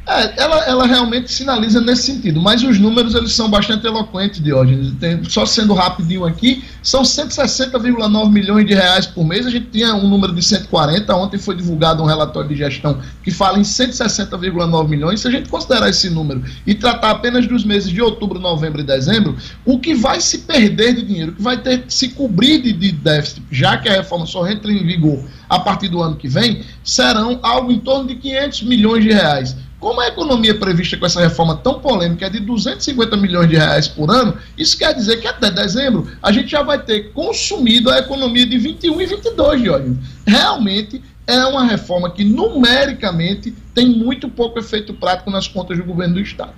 É, ela, ela realmente sinaliza nesse sentido, mas os números eles são bastante eloquentes, Diógenes. Tem, só sendo rapidinho aqui, são 160,9 milhões de reais por mês. A gente tinha um número de 140. Ontem foi divulgado um relatório de gestão que fala em 160,9 milhões. Se a gente considerar esse número e tratar apenas dos meses de outubro, novembro e dezembro, o que vai se perder de dinheiro, o que vai ter que se cobrir de, de déficit, já que a reforma só entra em vigor a partir do ano que vem, serão algo em torno de 500 milhões de reais. Como a economia prevista com essa reforma tão polêmica é de 250 milhões de reais por ano, isso quer dizer que até dezembro a gente já vai ter consumido a economia de 21 e 22, Jorge. Realmente é uma reforma que numericamente tem muito pouco efeito prático nas contas do governo do Estado.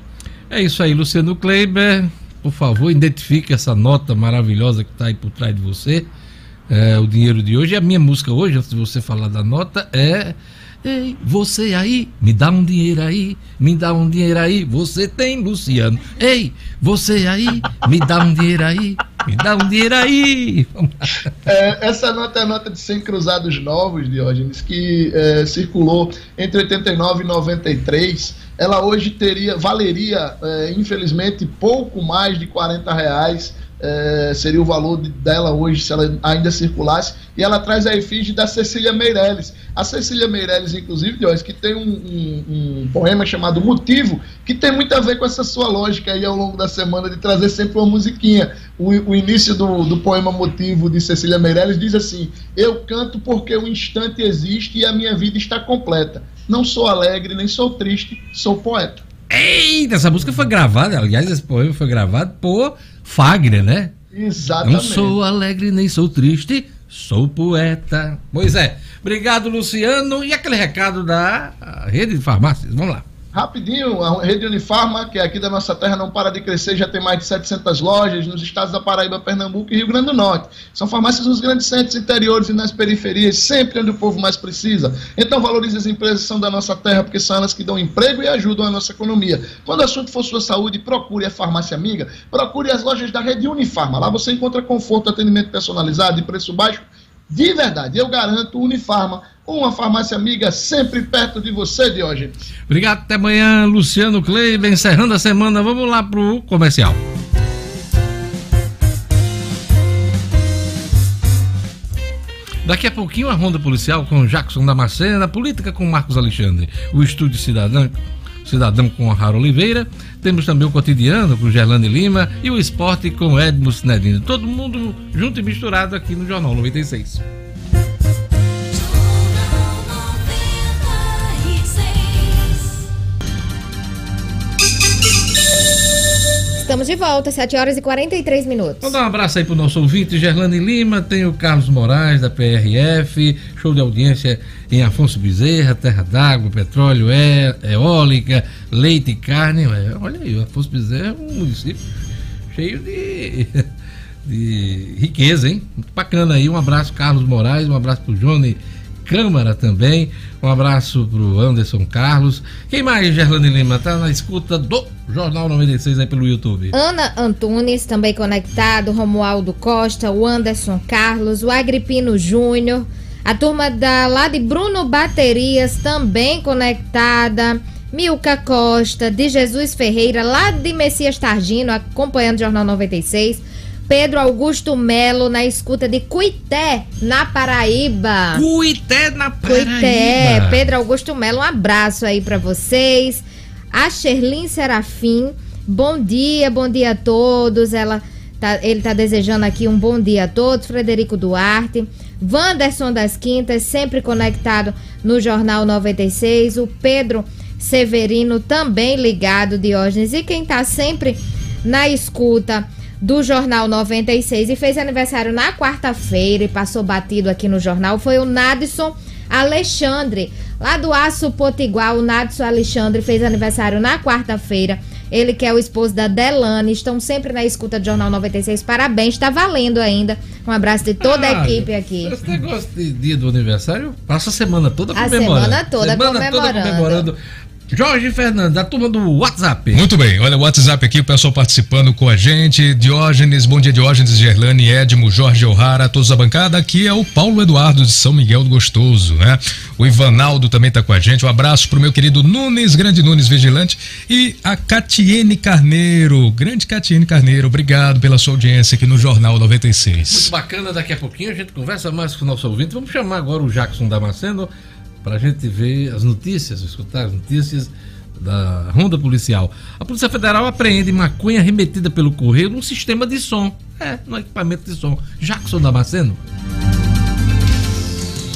É isso aí, Luciano Kleiber. Por favor, identifique essa nota maravilhosa que está aí por trás de você. É, o dinheiro de hoje. E a minha música hoje, antes de você falar da nota, é Ei, você aí, me dá um dinheiro aí, me dá um dinheiro aí, você tem, Luciano. Ei, você aí, me dá um dinheiro aí, me dá um dinheiro aí. É, essa nota é a nota de 100 cruzados novos, Diógenes, que é, circulou entre 89 e 93. Ela hoje teria, valeria, é, infelizmente, pouco mais de 40 reais é, seria o valor dela hoje se ela ainda circulasse. E ela traz a efígie da Cecília Meirelles. A Cecília Meirelles, inclusive, Deus, que tem um, um, um, poema chamado Motivo, que tem muito a ver com essa sua lógica aí ao longo da semana de trazer sempre uma musiquinha. O, o início do, do poema Motivo de Cecília Meirelles diz assim: Eu canto porque o instante existe e a minha vida está completa. Não sou alegre, nem sou triste, sou poeta. Eita, essa música foi gravada, aliás, esse poema foi gravado por Fagner, né? Exatamente. Não sou alegre nem sou triste, sou poeta. Pois é. Obrigado, Luciano. E aquele recado da rede de farmácias? Vamos lá. Rapidinho, a rede Unifarma, que é aqui da nossa terra, não para de crescer, já tem mais de 700 lojas nos estados da Paraíba, Pernambuco e Rio Grande do Norte. São farmácias nos grandes centros interiores e nas periferias, sempre onde o povo mais precisa. Então valorize as empresas que são da nossa terra, porque são elas que dão emprego e ajudam a nossa economia. Quando o assunto for sua saúde, procure a farmácia amiga, procure as lojas da rede Unifarma. Lá você encontra conforto, atendimento personalizado e preço baixo de verdade. Eu garanto, Unifarma, uma farmácia amiga sempre perto de você, Diógenes. Obrigado, até amanhã, Luciano Kleiber. Encerrando a semana, vamos lá pro comercial. Daqui a pouquinho a ronda policial com Jackson Damascena, política com Marcos Alexandre, o estúdio cidadão Cidadão com Raro Oliveira. Temos também o Cotidiano com Gerlane Lima e o Esporte com Edmo Sinedino. Todo mundo junto e misturado aqui no Jornal 96. Estamos de volta, 7 horas e 43 minutos. Vamos dar um abraço aí pro nosso ouvinte, Gerlane Lima, tem o Carlos Moraes, da PRF, show de audiência em Afonso Bezerra, Terra d'Água, Petróleo, é, Eólica, Leite e Carne. Olha aí, o Afonso Bezerra é um município cheio de, [LAUGHS] de riqueza, hein? Muito bacana aí. Um abraço, Carlos Moraes, um abraço pro Johnny Câmara também. Um abraço pro Anderson Carlos. Quem mais, Gerlane Lima? Tá na escuta do Jornal 96 aí pelo YouTube. Ana Antunes, também conectado. Romualdo Costa, o Anderson Carlos, o Agripino Júnior. A turma da lá de Bruno Baterias também conectada. Milka Costa, de Jesus Ferreira, lá de Messias Targino, acompanhando o Jornal 96. Pedro Augusto Melo na escuta de Cuité, na Paraíba. Cuité na Paraíba. Cuité. Pedro Augusto Melo, um abraço aí para vocês. A Sherlin Serafim, bom dia, bom dia a todos. Ela tá, ele tá desejando aqui um bom dia a todos. Frederico Duarte. Wanderson das Quintas, sempre conectado no Jornal 96. O Pedro Severino, também ligado, Diógenes. E quem tá sempre na escuta do Jornal 96 e fez aniversário na quarta-feira e passou batido aqui no jornal foi o Nadson Alexandre, lá do Aço Potiguar, o Nadson Alexandre fez aniversário na quarta-feira. Ele que é o esposo da Delane, estão sempre na escuta do Jornal 96. Parabéns, está valendo ainda. Um abraço de toda a Ah, equipe aqui. Esse negócio de dia do aniversário, passa a semana toda A comemorando. semana toda comemorando. comemorando. Jorge Fernandes, da turma do WhatsApp. Muito bem, olha o WhatsApp aqui, o pessoal participando com a gente. Diógenes, bom dia Diógenes, Gerlane, Edmo, Jorge O'Hara, todos da bancada. Aqui é o Paulo Eduardo de São Miguel do Gostoso, né? O Ivanaldo também tá com a gente. Um abraço pro meu querido Nunes, grande Nunes Vigilante. E a Catiene Carneiro, grande Catiene Carneiro, obrigado pela sua audiência aqui no Jornal 96. Muito bacana, daqui a pouquinho a gente conversa mais com o nosso ouvinte. Vamos chamar agora o Jackson Damasceno para a gente ver as notícias, escutar as notícias da ronda policial. A Polícia Federal apreende maconha remetida pelo correio num sistema de som. É, no equipamento de som. Jackson Damasceno.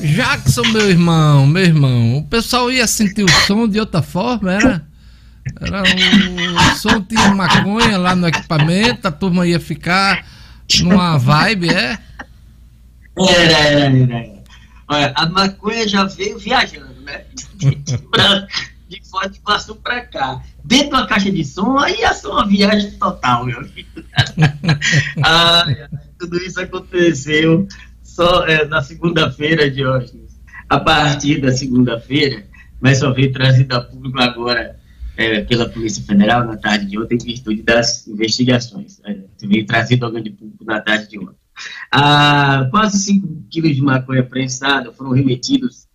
Jackson, meu irmão, meu irmão, o pessoal ia sentir o som de outra forma, era? Era o som tinha maconha lá no equipamento, a turma ia ficar numa vibe, é? Era, era, era. Olha, a maconha já veio viajando, né? De, pra- de Foz do Iguaçu pra cá. Dentro da caixa de som, aí ia ser uma viagem total, meu. [LAUGHS] Ai, ai, tudo isso aconteceu só é, na segunda-feira hoje. A partir da segunda-feira, mas só veio trazido a público agora é, pela Polícia Federal na tarde de ontem, em virtude das investigações. É, veio trazido ao grande público na tarde de ontem. Ah, quase 5 quilos de maconha prensada foram remetidos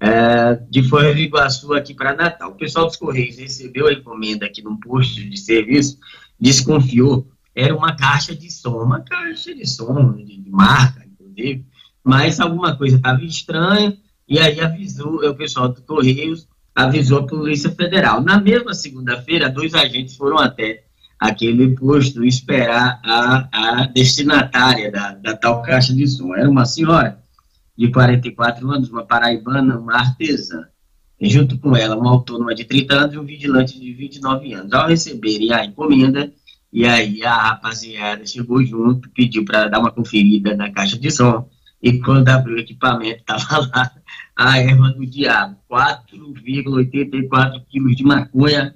é, de Foz do Iguaçu aqui para Natal. O pessoal dos Correios recebeu a encomenda aqui num posto de serviço, desconfiou, era uma caixa de som, uma caixa de som, de, de marca, mas alguma coisa estava estranha, e aí avisou, é, o pessoal dos Correios avisou a Polícia Federal. Na mesma segunda-feira, dois agentes foram até aquele posto esperar a, a destinatária da, da tal caixa de som. Era uma senhora de 44 anos, uma paraibana, uma artesã. E junto com ela, uma autônoma de 30 anos e um vigilante de 29 anos. Ao receberem a encomenda, e aí a rapaziada chegou junto, pediu para dar uma conferida na caixa de som, e quando abriu o equipamento, [LAUGHS] estava lá a erva do diabo, 4,84 quilos de maconha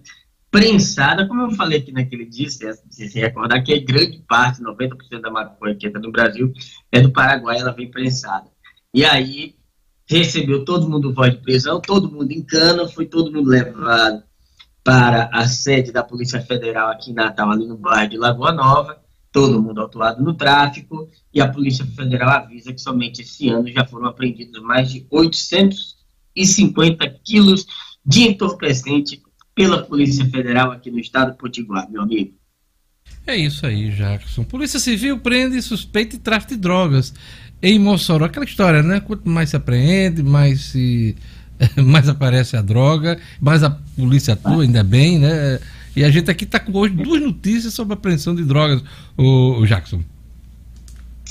prensada, como eu falei aqui naquele dia, se você se recordar que é grande parte, 90% da maconha que entra no Brasil é do Paraguai, ela vem prensada. E aí recebeu todo mundo voz de prisão, todo mundo em cana, foi todo mundo levado para a sede da Polícia Federal aqui em Natal, ali no bairro de Lagoa Nova, todo mundo autuado no tráfico, e a Polícia Federal avisa que somente esse ano já foram apreendidos mais de 850 quilos de entorpecente pela Polícia Federal aqui no estado do Potiguar, meu amigo. É isso aí, Jackson. Polícia Civil prende suspeito de tráfico de drogas em Mossoró. Aquela história, né? Quanto mais se apreende, mais se [LAUGHS] mais aparece a droga, mais a polícia atua, ainda bem, né? E a gente aqui está com hoje duas notícias sobre a apreensão de drogas, o, Jackson.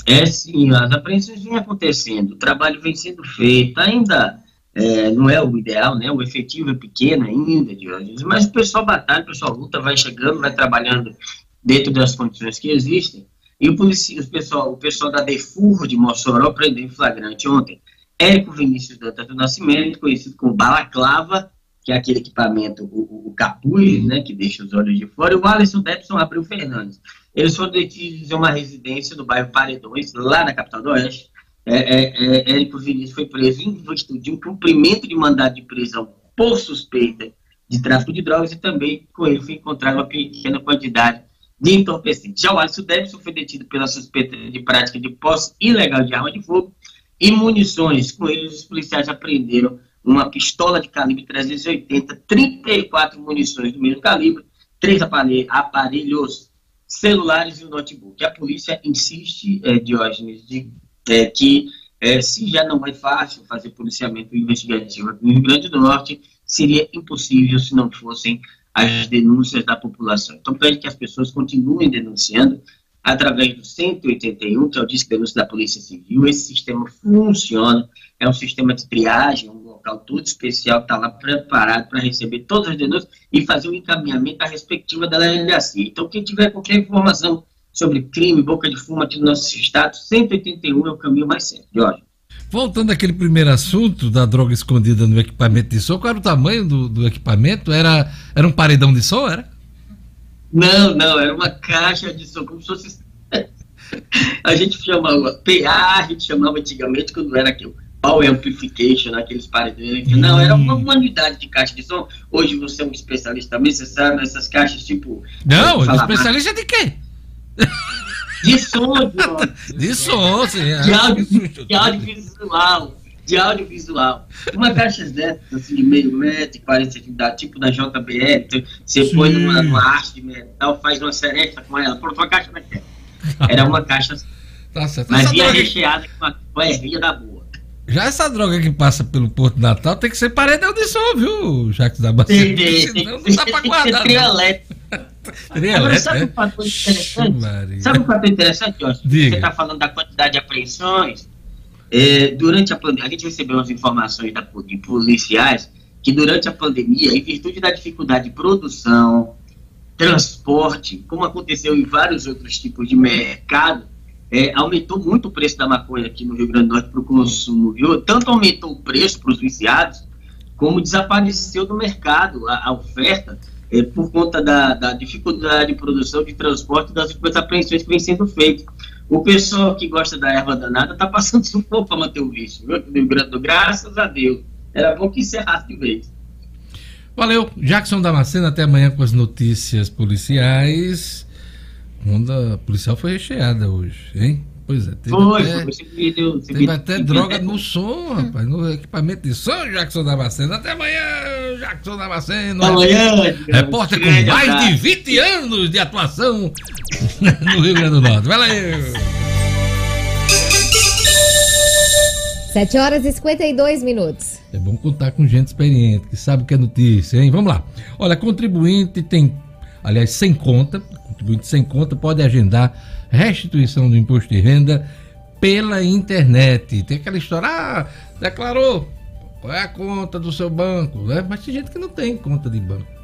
É sim, as apreensões vêm acontecendo, o trabalho vem sendo feito, ainda é, não é o ideal, né? O efetivo é pequeno ainda, Diógenes, mas o pessoal batalha, o pessoal luta, vai chegando, vai trabalhando dentro das condições que existem. E o, policia, o, pessoal, o pessoal da Defurro de Mossoró prendeu em flagrante ontem Érico Vinícius Dantas do Nascimento, conhecido como Balaclava, que é aquele equipamento, o, o capuz, né, que deixa os olhos de fora, e o Alisson Debson Abreu Fernandes. Eles foram detidos em uma residência no bairro Paredões, lá na capital do Oeste. É, é, é, Érico Vinícius foi preso em virtude de um cumprimento de mandado de prisão por suspeita de tráfico de drogas e também com ele foi encontrada uma pequena quantidade de entorpecentes. Já o Alisson Debson foi detido pela suspeita de prática de posse ilegal de arma de fogo e munições. Com eles, os policiais apreenderam uma pistola de calibre 380, 34 munições do mesmo calibre, três aparelhos celulares e um notebook. A polícia insiste, é, Diógenes, de, é, que é, se já não é fácil fazer policiamento investigativo no Rio Grande do Norte, seria impossível se não fossem as denúncias da população. Então, pede que as pessoas continuem denunciando através do 181, que é o Disque Denúncia da Polícia Civil. Esse sistema funciona, é um sistema de triagem, um local todo especial está lá preparado para receber todas as denúncias e fazer o um encaminhamento à respectiva delegacia. Então, quem tiver qualquer informação sobre crime, boca de fumo aqui no nosso estado, 181 é o caminho mais certo. Jorge. Voltando àquele primeiro assunto da droga escondida no equipamento de som, qual era o tamanho do, do equipamento? Era, era um paredão de som, era? Não, não, era uma caixa de som, como se fosse. [LAUGHS] a gente chamava PA, a gente chamava antigamente quando era aquilo. Power Amplification, aqueles paredões. Hum. Não, era uma, uma unidade de caixa de som. Hoje você é um especialista também, você sabe, essas caixas tipo. Não, especialista de quê? De som, de, [LAUGHS] de som, sim. É. De, áudio, de audiovisual. De audiovisual. Uma caixa dessas, assim, de meio metro, 40 centímetros, tipo da JBL, então, você sim. põe numa, numa arte de metal, faz uma seresta com ela, pronto, uma caixa daquela. Era uma caixa assim. Tá certo. Mas ia recheada com uma, com ervilha da boa. Já essa droga que passa pelo Porto Natal tem que ser paredão de som, viu, Jacques da Bacia? [LAUGHS] Senão não dá pra guardar. [LAUGHS] Trio elétrico. Agora, sabe um fator interessante? Sabe um fator interessante, Jorge? Você está falando da quantidade de apreensões. É, durante a pandemia, a gente recebeu umas informações da, de policiais que durante a pandemia, em virtude da dificuldade de produção, transporte, como aconteceu em vários outros tipos de mercado, é, aumentou muito o preço da maconha aqui no Rio Grande do Norte para o consumo, viu? Tanto aumentou o preço para os viciados, como desapareceu do mercado a, a oferta é, por conta da, da, dificuldade de produção, de transporte das apreensões que vem sendo feitas. O pessoal que gosta da erva danada está passando [LAUGHS] sufoco para manter o Norte, graças a Deus. Era bom que encerrasse de vez. Valeu, Jackson Damasceno, até amanhã com as notícias policiais. Onda policial foi recheada hoje, hein? Pois é, teve foi, até, vídeo, teve vídeo, até droga no som, rapaz, no equipamento de som, Jackson Damasceno. Até amanhã, Jackson Damasceno. Amanhã, repórter com mais de 20 anos de atuação [LAUGHS] no Rio Grande do Norte. Vai lá aí. 7 horas e 52 minutos. É bom contar com gente experiente, que sabe o que é notícia, hein? Vamos lá. Olha, contribuinte tem, aliás, sem conta, contribuinte sem conta pode agendar restituição do imposto de renda pela internet. Tem aquela história, ah, declarou, qual é a conta do seu banco? Né? Mas tem gente que não tem conta de banco.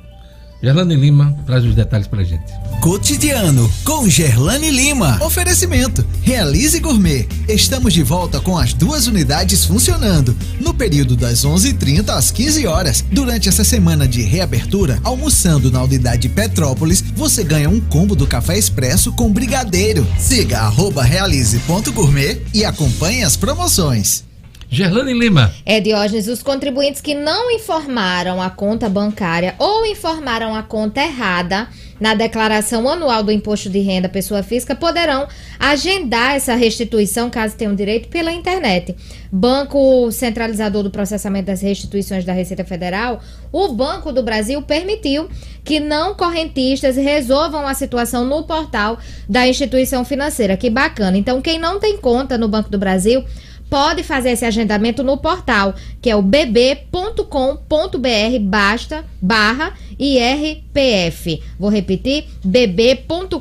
Gerlane Lima traz os detalhes pra gente. Cotidiano com Gerlane Lima. Oferecimento. Realize Gourmet. Estamos de volta com as duas unidades funcionando. No período das 11h30 às 15 horas. Durante essa semana de reabertura, almoçando na unidade Petrópolis, você ganha um combo do café expresso com brigadeiro. Siga realize.gourmet e acompanhe as promoções. Gerlane Lima. É, Diógenes, os contribuintes que não informaram a conta bancária ou informaram a conta errada na declaração anual do imposto de renda pessoa física poderão agendar essa restituição, caso tenham direito, pela internet. Banco Centralizador do Processamento das Restituições da Receita Federal, o Banco do Brasil permitiu que não correntistas resolvam a situação no portal da instituição financeira. Que bacana. Então, quem não tem conta no Banco do Brasil pode fazer esse agendamento no portal, que é o bb.com.br basta barra IRPF. Vou repetir, bb.com.br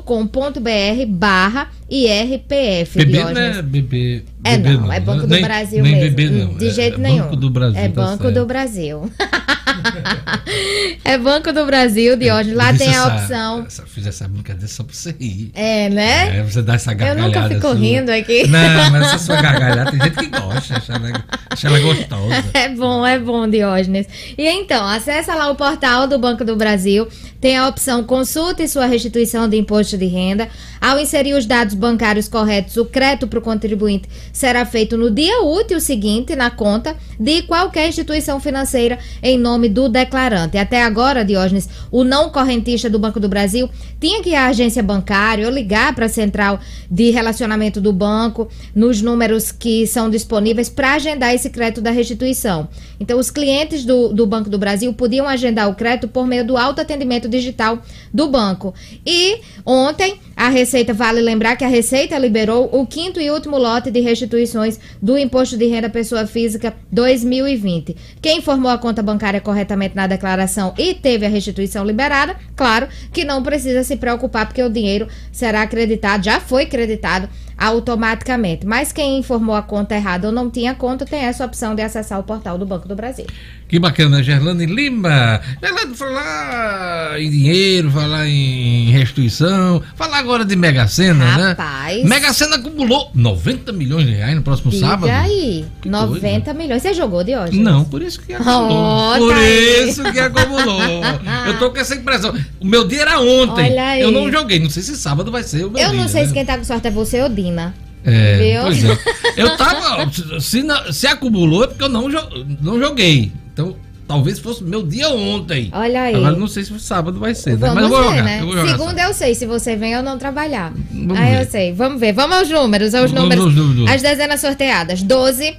barra IRPF. BB não é BB. É não, não, é Banco do nem, Brasil nem mesmo. BB não. De é, jeito é nenhum. Banco do Brasil. É tá Banco certo. do Brasil. [LAUGHS] é Banco do Brasil, de hoje. Lá tem a opção. Essa, fiz essa brincadeira só pra você rir. É, né? É, você dá essa Eu gargalhada. nunca fico sua. rindo aqui. Não, mas essa sua [LAUGHS] gargalhada tem gente que gosta, acha ela, acha ela gostosa. É bom, é bom, Diógenes. E então, acessa lá o portal do Banco do Brasil, tem a opção consulte sua restituição de imposto de renda. Ao inserir os dados bancários corretos, o crédito para o contribuinte será feito no dia útil seguinte na conta de qualquer instituição financeira em nome do declarante. Até agora, Diógenes, o não correntista do Banco do Brasil tinha que ir à agência bancária ou ligar para a central de relacionamento do banco nos números que são disponíveis para agendar esse crédito da restituição. Então, os clientes do, do Banco do Brasil podiam agendar o crédito por meio meio do autoatendimento digital do banco. E ontem, a Receita, vale lembrar que a Receita liberou o quinto e último lote de restituições do Imposto de Renda Pessoa Física 2020. Quem informou a conta bancária corretamente na declaração e teve a restituição liberada, claro que não precisa se preocupar, porque o dinheiro será acreditado, já foi creditado automaticamente. Mas quem informou a conta errada ou não tinha conta, tem essa opção de acessar o portal do Banco do Brasil. Que bacana, Gerlane Lima. Gerlane, falar em dinheiro, falar em restituição, falar agora de Mega Sena, né? Rapaz. Mega Sena acumulou 90 milhões de reais no próximo Diga sábado. aí, Que 90 coisa. milhões. Você jogou de hoje? Não, por isso que acumulou. Oh, por tá aí. isso que acumulou. Eu tô com essa impressão. O meu dia era ontem. Aí. Eu não joguei. Não sei se sábado vai ser o meu Eu dia. não sei né? se quem tá com sorte é você ou Dina. É, Viu? pois é. Eu tava. [LAUGHS] Se, se acumulou é porque eu não, não joguei. Então, talvez fosse meu dia ontem. Olha aí. Agora não sei se sábado vai ser, né? Mas eu vou ver, jogar. né? Eu vou jogar Segunda eu sei, se você vem ou não trabalhar. Vamos Aí ver. eu sei. Vamos ver. Vamos aos números, aos Vamos números. aos números. As dezenas sorteadas: 12,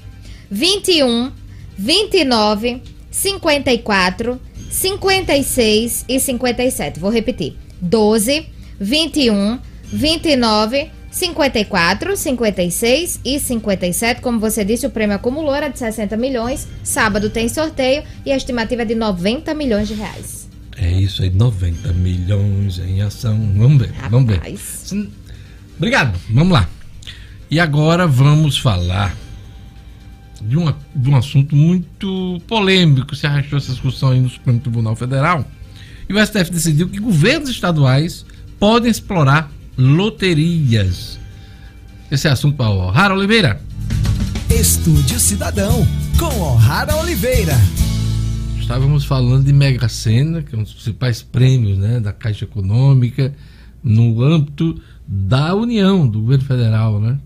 21, 29, 54, 56 e 57. Vou repetir: 12, 21, 29, 54, 56 e 57. Como você disse, o prêmio acumulou era de 60 milhões. Sábado tem sorteio e a estimativa é de 90 milhões de reais. É isso aí, 90 milhões em ação. Vamos ver, vamos ver. Rapaz. Sim. Obrigado, vamos lá. E agora vamos falar de, uma, de um assunto muito polêmico. Se arrastou essa discussão aí no Supremo Tribunal Federal. E o STF decidiu que governos estaduais podem explorar loterias. Esse é assunto para o Rara Oliveira. Estúdio Cidadão, com O'Hara Oliveira. Estávamos falando de Mega Sena, que é um dos principais prêmios né, da Caixa Econômica, no âmbito da União, do governo federal. Né?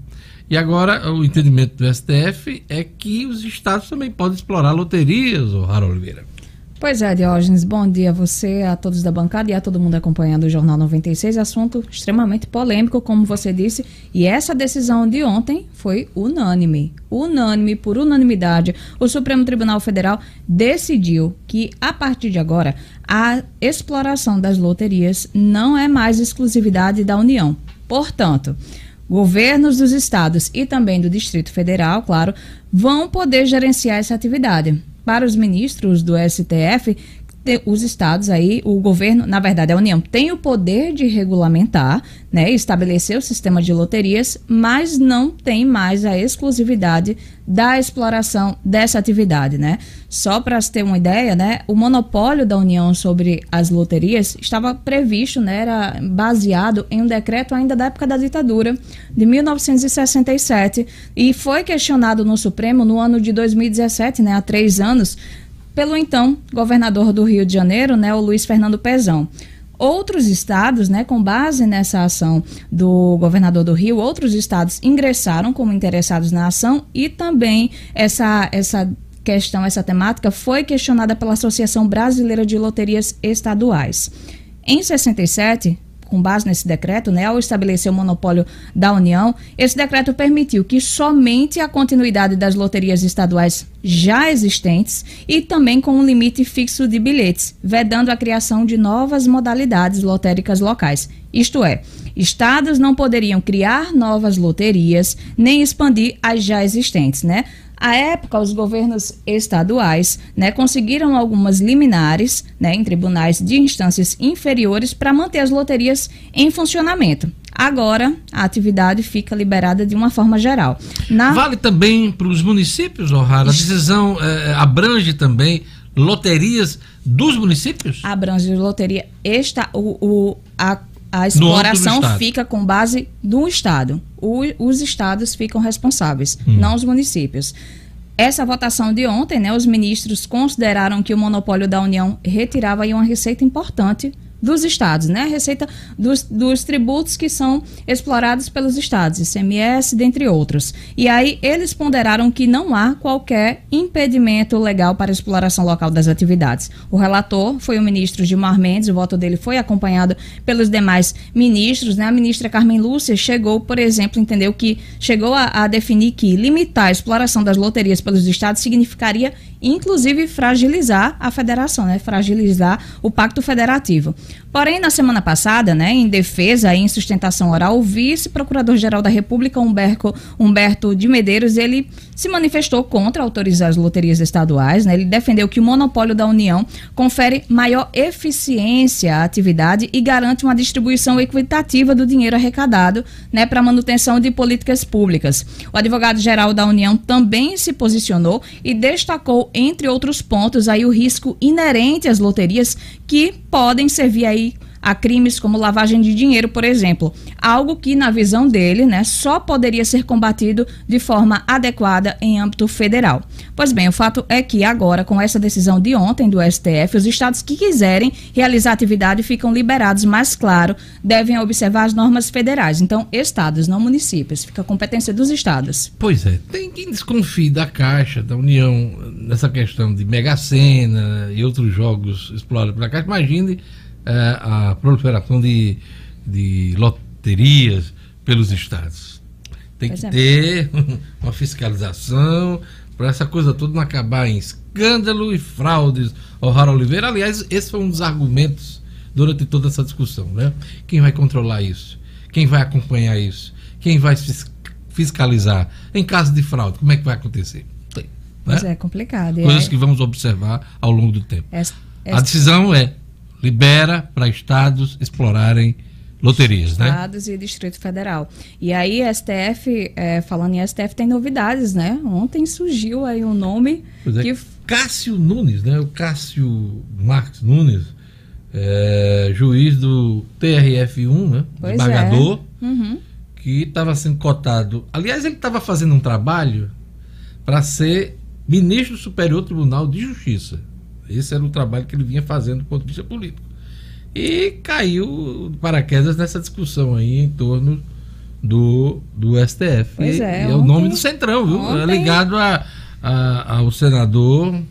E agora o entendimento do STF é que os estados também podem explorar loterias, Rara Oliveira. Pois é, Diógenes, bom dia a você, a todos da bancada e a todo mundo acompanhando o Jornal 96. Assunto extremamente polêmico, como você disse, e essa decisão de ontem foi unânime. Unânime, por unanimidade, o Supremo Tribunal Federal decidiu que, a partir de agora, a exploração das loterias não é mais exclusividade da União. Portanto, governos dos estados e também do Distrito Federal, claro, vão poder gerenciar essa atividade. Para os ministros do STF, os estados aí, o governo, na verdade, a União tem o poder de regulamentar, né, estabelecer o sistema de loterias, mas não tem mais a exclusividade da exploração dessa atividade, né? Só para se ter uma ideia, né, o monopólio da União sobre as loterias estava previsto, né, era baseado em um decreto ainda da época da ditadura de 1967 e foi questionado no Supremo no ano de 2017, né, há três anos, pelo então governador do Rio de Janeiro, né, o Luiz Fernando Pezão. Outros estados, né, com base nessa ação do governador do Rio, outros estados ingressaram como interessados na ação e também essa, essa questão, essa temática foi questionada pela Associação Brasileira de Loterias Estaduais. Em 67, com base nesse decreto, né, ao estabelecer o monopólio da União, esse decreto permitiu que somente a continuidade das loterias estaduais já existentes e também com um limite fixo de bilhetes, vedando a criação de novas modalidades lotéricas locais. Isto é, estados não poderiam criar novas loterias nem expandir as já existentes, né? À época, os governos estaduais né, conseguiram algumas liminares né, em tribunais de instâncias inferiores para manter as loterias em funcionamento. Agora, a atividade fica liberada de uma forma geral. Na... Vale também para os municípios, O'Hara? A decisão eh, abrange também loterias dos municípios? abrange loteria esta o, o- a, a exploração fica com base no estado. O- os estados ficam responsáveis Hum. não os municípios. Essa votação de ontem né os ministros consideraram que o monopólio da União retirava uma receita importante dos estados, né? A receita dos, dos tributos que são explorados pelos estados, ICMS, dentre outros. E aí eles ponderaram que não há qualquer impedimento legal para a exploração local das atividades. O relator foi o ministro Gilmar Mendes, o voto dele foi acompanhado pelos demais ministros, né? A ministra Carmen Lúcia chegou, por exemplo, entendeu que chegou a, a definir que limitar a exploração das loterias pelos estados significaria inclusive fragilizar a federação, né? Fragilizar o pacto federativo. Porém, na semana passada, né, em defesa e em sustentação oral, o vice-procurador-geral da República, Humberto, Humberto de Medeiros, ele se manifestou contra autorizar as loterias estaduais. Né? Ele defendeu que o monopólio da União confere maior eficiência à atividade e garante uma distribuição equitativa do dinheiro arrecadado né, para manutenção de políticas públicas. O advogado-geral da União também se posicionou e destacou, entre outros pontos, aí o risco inerente às loterias que podem servir aí a crimes como lavagem de dinheiro, por exemplo. Algo que, na visão dele, né, só poderia ser combatido de forma adequada em âmbito federal. Pois bem, o fato é que agora, com essa decisão de ontem do STF, os estados que quiserem realizar atividade ficam liberados, mas, claro, devem observar as normas federais. Então, estados, não municípios. Fica a competência dos estados. Pois é, tem quem desconfie da Caixa, da União, nessa questão de Mega Sena e outros jogos explorados pela Caixa. Imagine é, a proliferação de, de loterias pelos estados. Tem pois que é. ter [LAUGHS] uma fiscalização para essa coisa toda não acabar em escândalo e fraudes. O'Hara Oliveira, aliás, esse foi um dos argumentos durante toda essa discussão, né? Quem vai controlar isso? Quem vai acompanhar isso? Quem vai fiscalizar? Em caso de fraude, como é que vai acontecer? Tem, né? Pois é, complicado. Coisas é... que vamos observar ao longo do tempo. Essa, essa... A decisão é libera para estados explorarem loterias, né? Estados e Distrito Federal. E aí, STF, é, falando em STF, tem novidades, né? Ontem surgiu aí um nome é, que... Cássio Nunes, né? O Cássio Marques Nunes, é, juiz do TRF1, né? Pois Desembargador, é. uhum. que estava sendo cotado. Aliás, ele estava fazendo um trabalho para ser ministro do Superior Tribunal de Justiça. Esse era o trabalho que ele vinha fazendo do ponto de vista político. E caiu paraquedas nessa discussão aí em torno do, do STF. Pois e, é, e é o nome do Centrão, viu? É ontem... É ligado a, a, ao senador.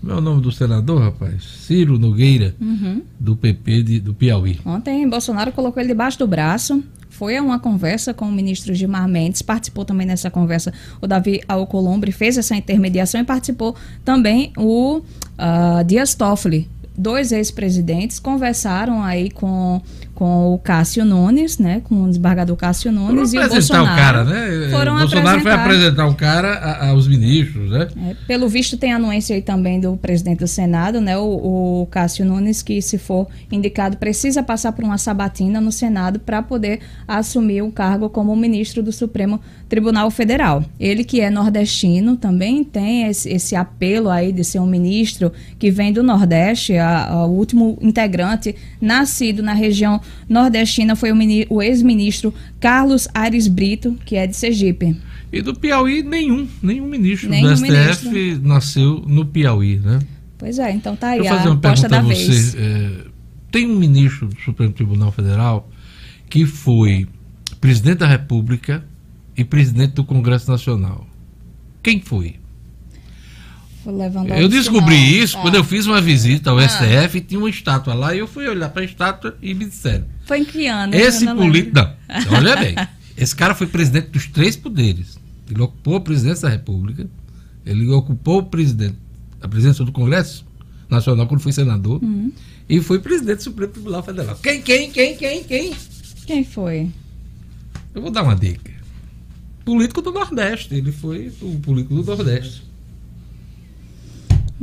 Como é o nome do senador, rapaz? Ciro Nogueira, uhum. do PP de, do Piauí. Ontem Bolsonaro colocou ele debaixo do braço, foi a uma conversa com o ministro Gilmar Mendes, participou também nessa conversa o Davi Alcolumbre, fez essa intermediação e participou também o uh, Dias Toffoli, dois ex-presidentes conversaram aí com, com o Cássio Nunes, né, com o desembargador Cássio Nunes foram e o Bolsonaro. o cara, né? Foram Bolsonaro foi apresentar o cara aos ministros, né? É, pelo visto tem anuência aí também do presidente do Senado, né, o, o Cássio Nunes, que se for indicado precisa passar por uma sabatina no Senado para poder assumir o cargo como ministro do Supremo Tribunal Federal. Ele que é nordestino também tem esse, esse apelo aí de ser um ministro que vem do Nordeste, a, a, o último integrante nascido na região nordestina foi o, o ex-ministro Carlos Ares Brito, que é de Sergipe. E do Piauí, nenhum, nenhum ministro nenhum do STF ministro. nasceu no Piauí, né? Pois é, então tá aí Deixa eu fazer uma pergunta da a você. Vez. É, tem um ministro do Supremo Tribunal Federal que foi presidente da República e presidente do Congresso Nacional. Quem foi? Eu descobri isso quando eu fiz uma visita ao ah. STF e tinha uma estátua lá e eu fui olhar para a estátua e me disseram. Foi em que ano? Esse político. Não, olha bem. [LAUGHS] Esse cara foi presidente dos três poderes. Ele ocupou a presidência da República, ele ocupou o presidente, a presidência do Congresso Nacional quando foi senador uhum. e foi presidente do Supremo Tribunal Federal. Quem, quem, quem, quem, quem? Quem foi? Eu vou dar uma dica. Político do Nordeste. Ele foi o político do Nordeste.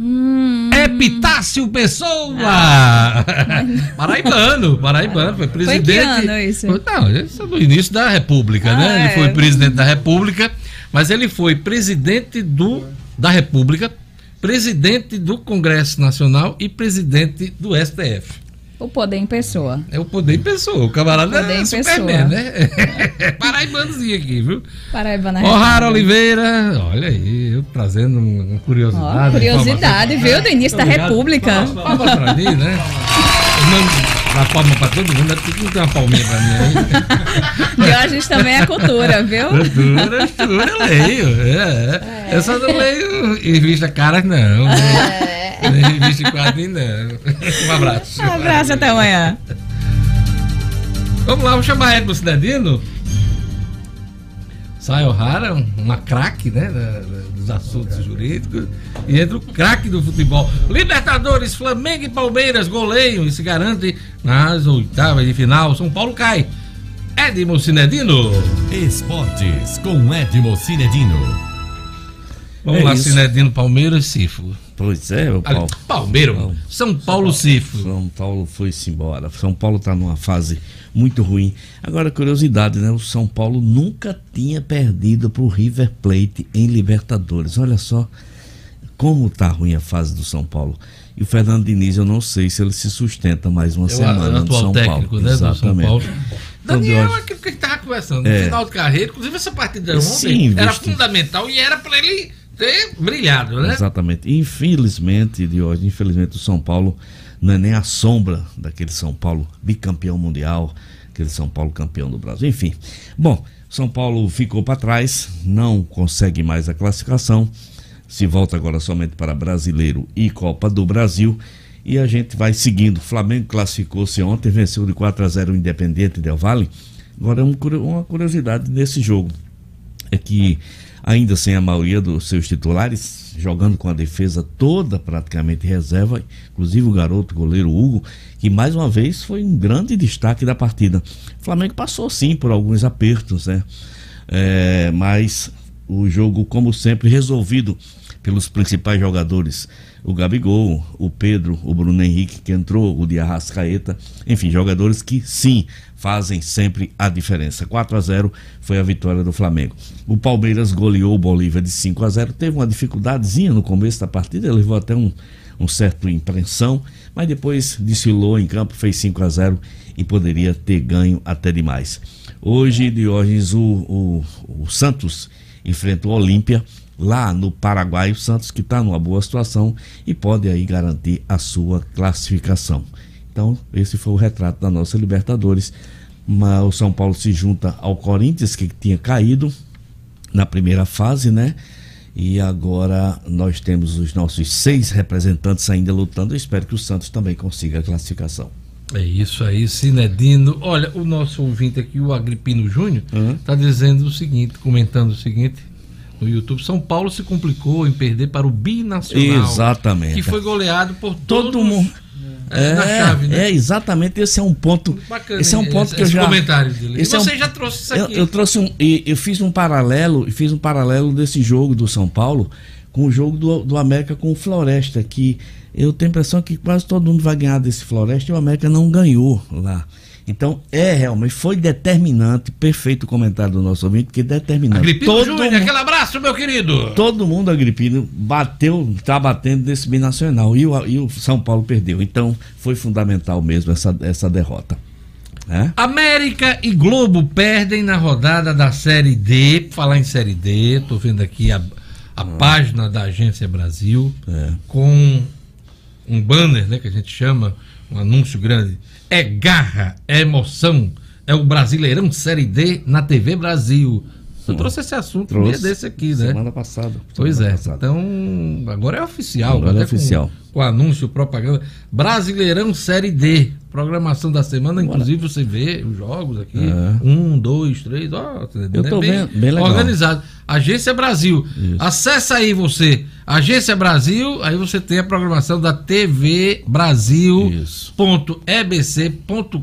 Hum. Epitácio Pessoa! Ah. [LAUGHS] paraibano, paraibano, foi presidente. Foi que ano isso? Não, isso é do início da República, né? ah, né? Ele é. foi presidente da República, mas ele foi presidente do, da República, presidente do Congresso Nacional e presidente do STF. O poder em pessoa. É o poder em pessoa. O camarada o poder é em Superman, pessoa. né? É. [LAUGHS] Paraibanozinho aqui, viu? Paraibana O'Hara Oliveira, olha aí, eu trazendo uma curiosidade. Curiosidade, viu? Do início da República. Palma pra mim, né? Dá palma pra todo mundo, tem que ter uma palminha pra mim. [LAUGHS] Diógenes também é cultura, viu? Cultura, cultura, eu leio. É, é. Eu só não leio revista caras, não. É. Nem revista quadrinho, não. Um abraço. Um abraço, até amanhã. Vamos lá, vamos chamar Edmo Cidadino. Sai O'Hara, uma craque, né? da- da- dos assuntos jurídicos. E entra o craque do futebol. Libertadores, Flamengo e Palmeiras goleiam e se garante nas oitavas de final. São Paulo cai. Edmo Cinedino. Esportes com Edmo Cinedino. Vamos É lá, isso. Cinedino, Palmeiras e Cifo. Pois é, o Paulo. Palmeiras, São Paulo Cifo. São Paulo foi-se embora. São Paulo está numa fase muito ruim. Agora, curiosidade, né? O São Paulo nunca tinha perdido para o River Plate em Libertadores. Olha só como tá ruim a fase do São Paulo. E o Fernando Diniz, eu não sei se ele se sustenta mais uma É o semana no atual São técnico Paulo. né, do São Exatamente. Paulo. Daniel, Deus. aquilo que a gente estava conversando, no É. final de carreira, inclusive essa partida ontem Sim, era fundamental e era para ele ter brilhado, né? Exatamente. Infelizmente, de hoje, infelizmente, o São Paulo não é nem a sombra daquele São Paulo bicampeão mundial, aquele São Paulo campeão do Brasil. Enfim. Bom, São Paulo ficou para trás, não consegue mais a classificação, se volta agora somente para Brasileiro e Copa do Brasil. E a gente vai seguindo. Flamengo classificou-se ontem, venceu de 4 a 0 o Independente Del Valle. Agora, curio- uma curiosidade nesse jogo é que, ainda sem a maioria dos seus titulares, jogando com a defesa toda praticamente reserva, inclusive o garoto goleiro Hugo, que mais uma vez foi um grande destaque da partida. O Flamengo passou sim por alguns apertos, né? É, mas o jogo, como sempre, resolvido pelos principais jogadores. O Gabigol, o Pedro, o Bruno Henrique que entrou, o de Arrascaeta, enfim, jogadores que sim fazem sempre a diferença. 4 a 0 foi a vitória do Flamengo. O Palmeiras goleou o Bolívia de 5 a 0, teve uma dificuldadezinha no começo da partida, levou até um, um certo impressão, mas depois desfilou em campo, fez 5 a 0 e poderia ter ganho até demais. Hoje, Diógenes, o, o, o Santos enfrenta o Olímpia lá no Paraguai, o Santos que está numa boa situação e pode aí garantir a sua classificação. Então, esse foi o retrato da nossa Libertadores. Mas o São Paulo se junta ao Corinthians, que tinha caído na primeira fase, né? E agora nós temos os nossos seis representantes ainda lutando. Eu espero que o Santos também consiga a classificação. É isso aí, Cinedino. Olha, o nosso ouvinte aqui, o Agripino Júnior, está dizendo o seguinte, comentando o seguinte no YouTube: São Paulo se complicou em perder para o Binacional. Exatamente. Que foi goleado por Todo todos, mundo. É, na chave, né? é, exatamente. Esse é um ponto. Bacana, esse é um esse- ponto que eu esse já. comentário dele. esse E é um- você já trouxe isso eu, aqui. eu trouxe um. e Eu fiz um paralelo, e fiz um paralelo desse jogo do São Paulo com o jogo do, do América com o Floresta, que eu tenho a impressão que quase todo mundo vai ganhar desse Floresta e o América não ganhou lá. Então, é realmente, foi determinante, perfeito o comentário do nosso ouvinte, que determinante. Agripino todo Júnior, mundo- aquele abraço, meu querido. todo mundo agripino bateu, tá batendo desse binacional e o, e o São Paulo perdeu. Então foi fundamental mesmo essa, essa derrota. né? América e Globo perdem na rodada da Série D. Falar em Série D, tô vendo aqui a, a página da Agência Brasil É. com um banner, né, que a gente chama, um anúncio grande. É garra, é emoção, é o Brasileirão Série D na TV Brasil. Eu trouxe esse assunto dia Trouxe. desse aqui, né? Semana passada. Pois semana é. passada. Então, agora é oficial. Agora é com- oficial. Com, anúncio, propaganda. Brasileirão Série D. Programação da semana, inclusive você vê os jogos aqui. É. Um, dois, três. Ó, Eu tô bem, vendo, bem legal. Organizado. Agência Brasil. Acessa aí você. Agência Brasil, aí você tem a programação da TV Brasil Isso. ebc.com.br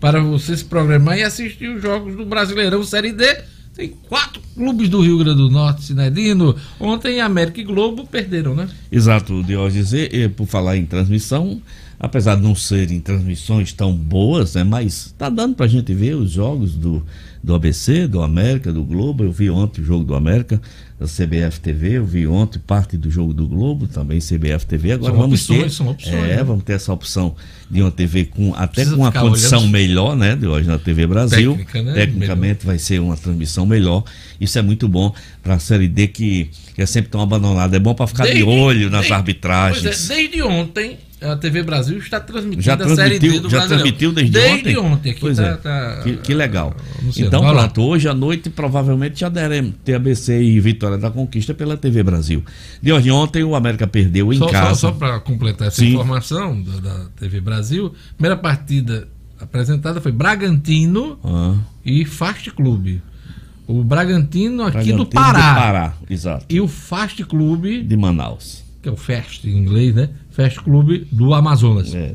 para você se programar e assistir os jogos do Brasileirão Série D. Tem quatro clubes do Rio Grande do Norte, Sinedino. Ontem América e Globo perderam, né? Exato, Diógenes, e, e por falar em transmissão, apesar de não serem transmissões tão boas, né, mas tá dando pra gente ver os jogos do, do ABC, do América, do Globo. Eu vi ontem o jogo do América, da CBF TV, eu vi ontem parte do jogo do Globo, também CBF TV. Agora São vamos opções, ter, são opções, é, né? vamos ter essa opção de uma TV com até Precisa com uma condição olhando- melhor, né, Diógenes, na TV Brasil. Técnica, né? Tecnicamente vai ser uma transmissão melhor. Isso é muito bom para a Série D que, que é sempre tão abandonada. É bom para ficar de Desde- olho nas desde- arbitragens. É, desde ontem, a TV Brasil está transmitindo Já a Série D transmitiu, do já transmitiu desde, desde ontem? ontem. Aqui pois tá, é. tá- que, que legal. anunciando. Então, pronto, hoje à noite provavelmente já devemos ter ABC e Vitória da Conquista pela TV Brasil. De hoje ontem o América perdeu em Só, casa. só, para completar essa Sim. informação da, da TV Brasil, primeira partida apresentada foi Bragantino Ah, e Fast Clube. O Bragantino aqui Bragantino do Pará. Pará, exato. E o Fast Clube, De Manaus. que é o Fast em inglês, né? Fast Clube do Amazonas. É.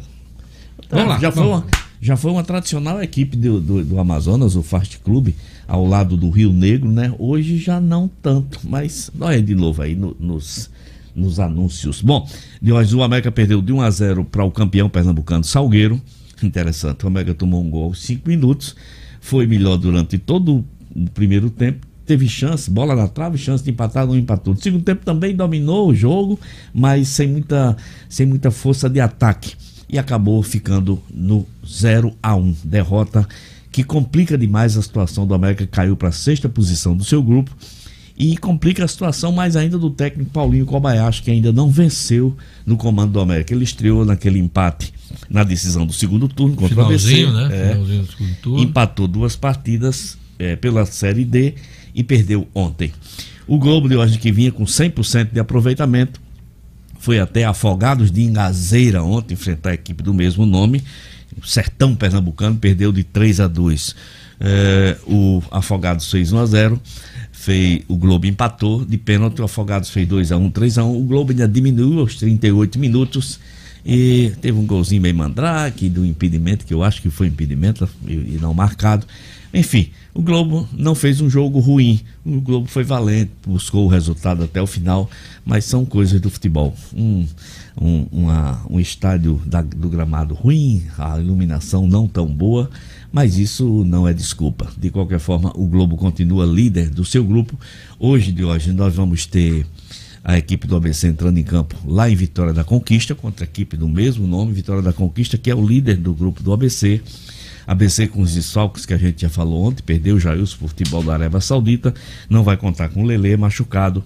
Vamos lá, já, foi vamos. uma, já foi uma tradicional equipe do, do, do Amazonas, o Fast Club, ao lado do Rio Negro, né? Hoje já não tanto, mas olha de novo aí no- nos, nos anúncios. Bom, de hoje o América perdeu de 1 a 0 para o campeão pernambucano Salgueiro. Interessante, o América tomou um gol aos 5 minutos, foi melhor durante todo o primeiro tempo. Teve chance, bola na trave, chance de empatar, não empatou. No segundo tempo também dominou o jogo, mas sem muita, sem muita força de ataque e acabou ficando no 0 a 1 derrota que complica demais a situação do América caiu para a sexta posição do seu grupo e complica a situação mais ainda do técnico Paulinho Kobayashi que ainda não venceu no comando do América ele estreou naquele empate na decisão do segundo turno contra o ABC né? é, Finalzinho do segundo turno. empatou duas partidas é, pela Série D e perdeu ontem. O Globo de hoje que vinha com 100% de aproveitamento foi até Afogados de Ingazeira ontem enfrentar a equipe do mesmo nome. O Sertão Pernambucano perdeu de 3 a 2. É, o Afogados fez 1 a 0. Fez, o Globo empatou de pênalti, o Afogados fez 2 a 1, 3 a 1. O Globo ainda diminuiu aos 38 minutos e teve um golzinho meio mandrake do impedimento, que eu acho que foi impedimento e não marcado. Enfim, o Globo não fez um jogo ruim. O Globo foi valente, buscou o resultado até o final, mas são coisas do futebol. Um, um, uma- um estádio da- do gramado ruim, a iluminação não tão boa, mas isso não é desculpa. De qualquer forma, o Globo continua líder do seu grupo. Hoje de hoje nós vamos ter a equipe do ABC entrando em campo lá em Vitória da Conquista, contra a equipe do mesmo nome, Vitória da Conquista, que é o líder do grupo do ABC. ABC com os desfalques que a gente já falou ontem, perdeu o Jailson por futebol da Arábia Saudita, não vai contar com o Lele machucado.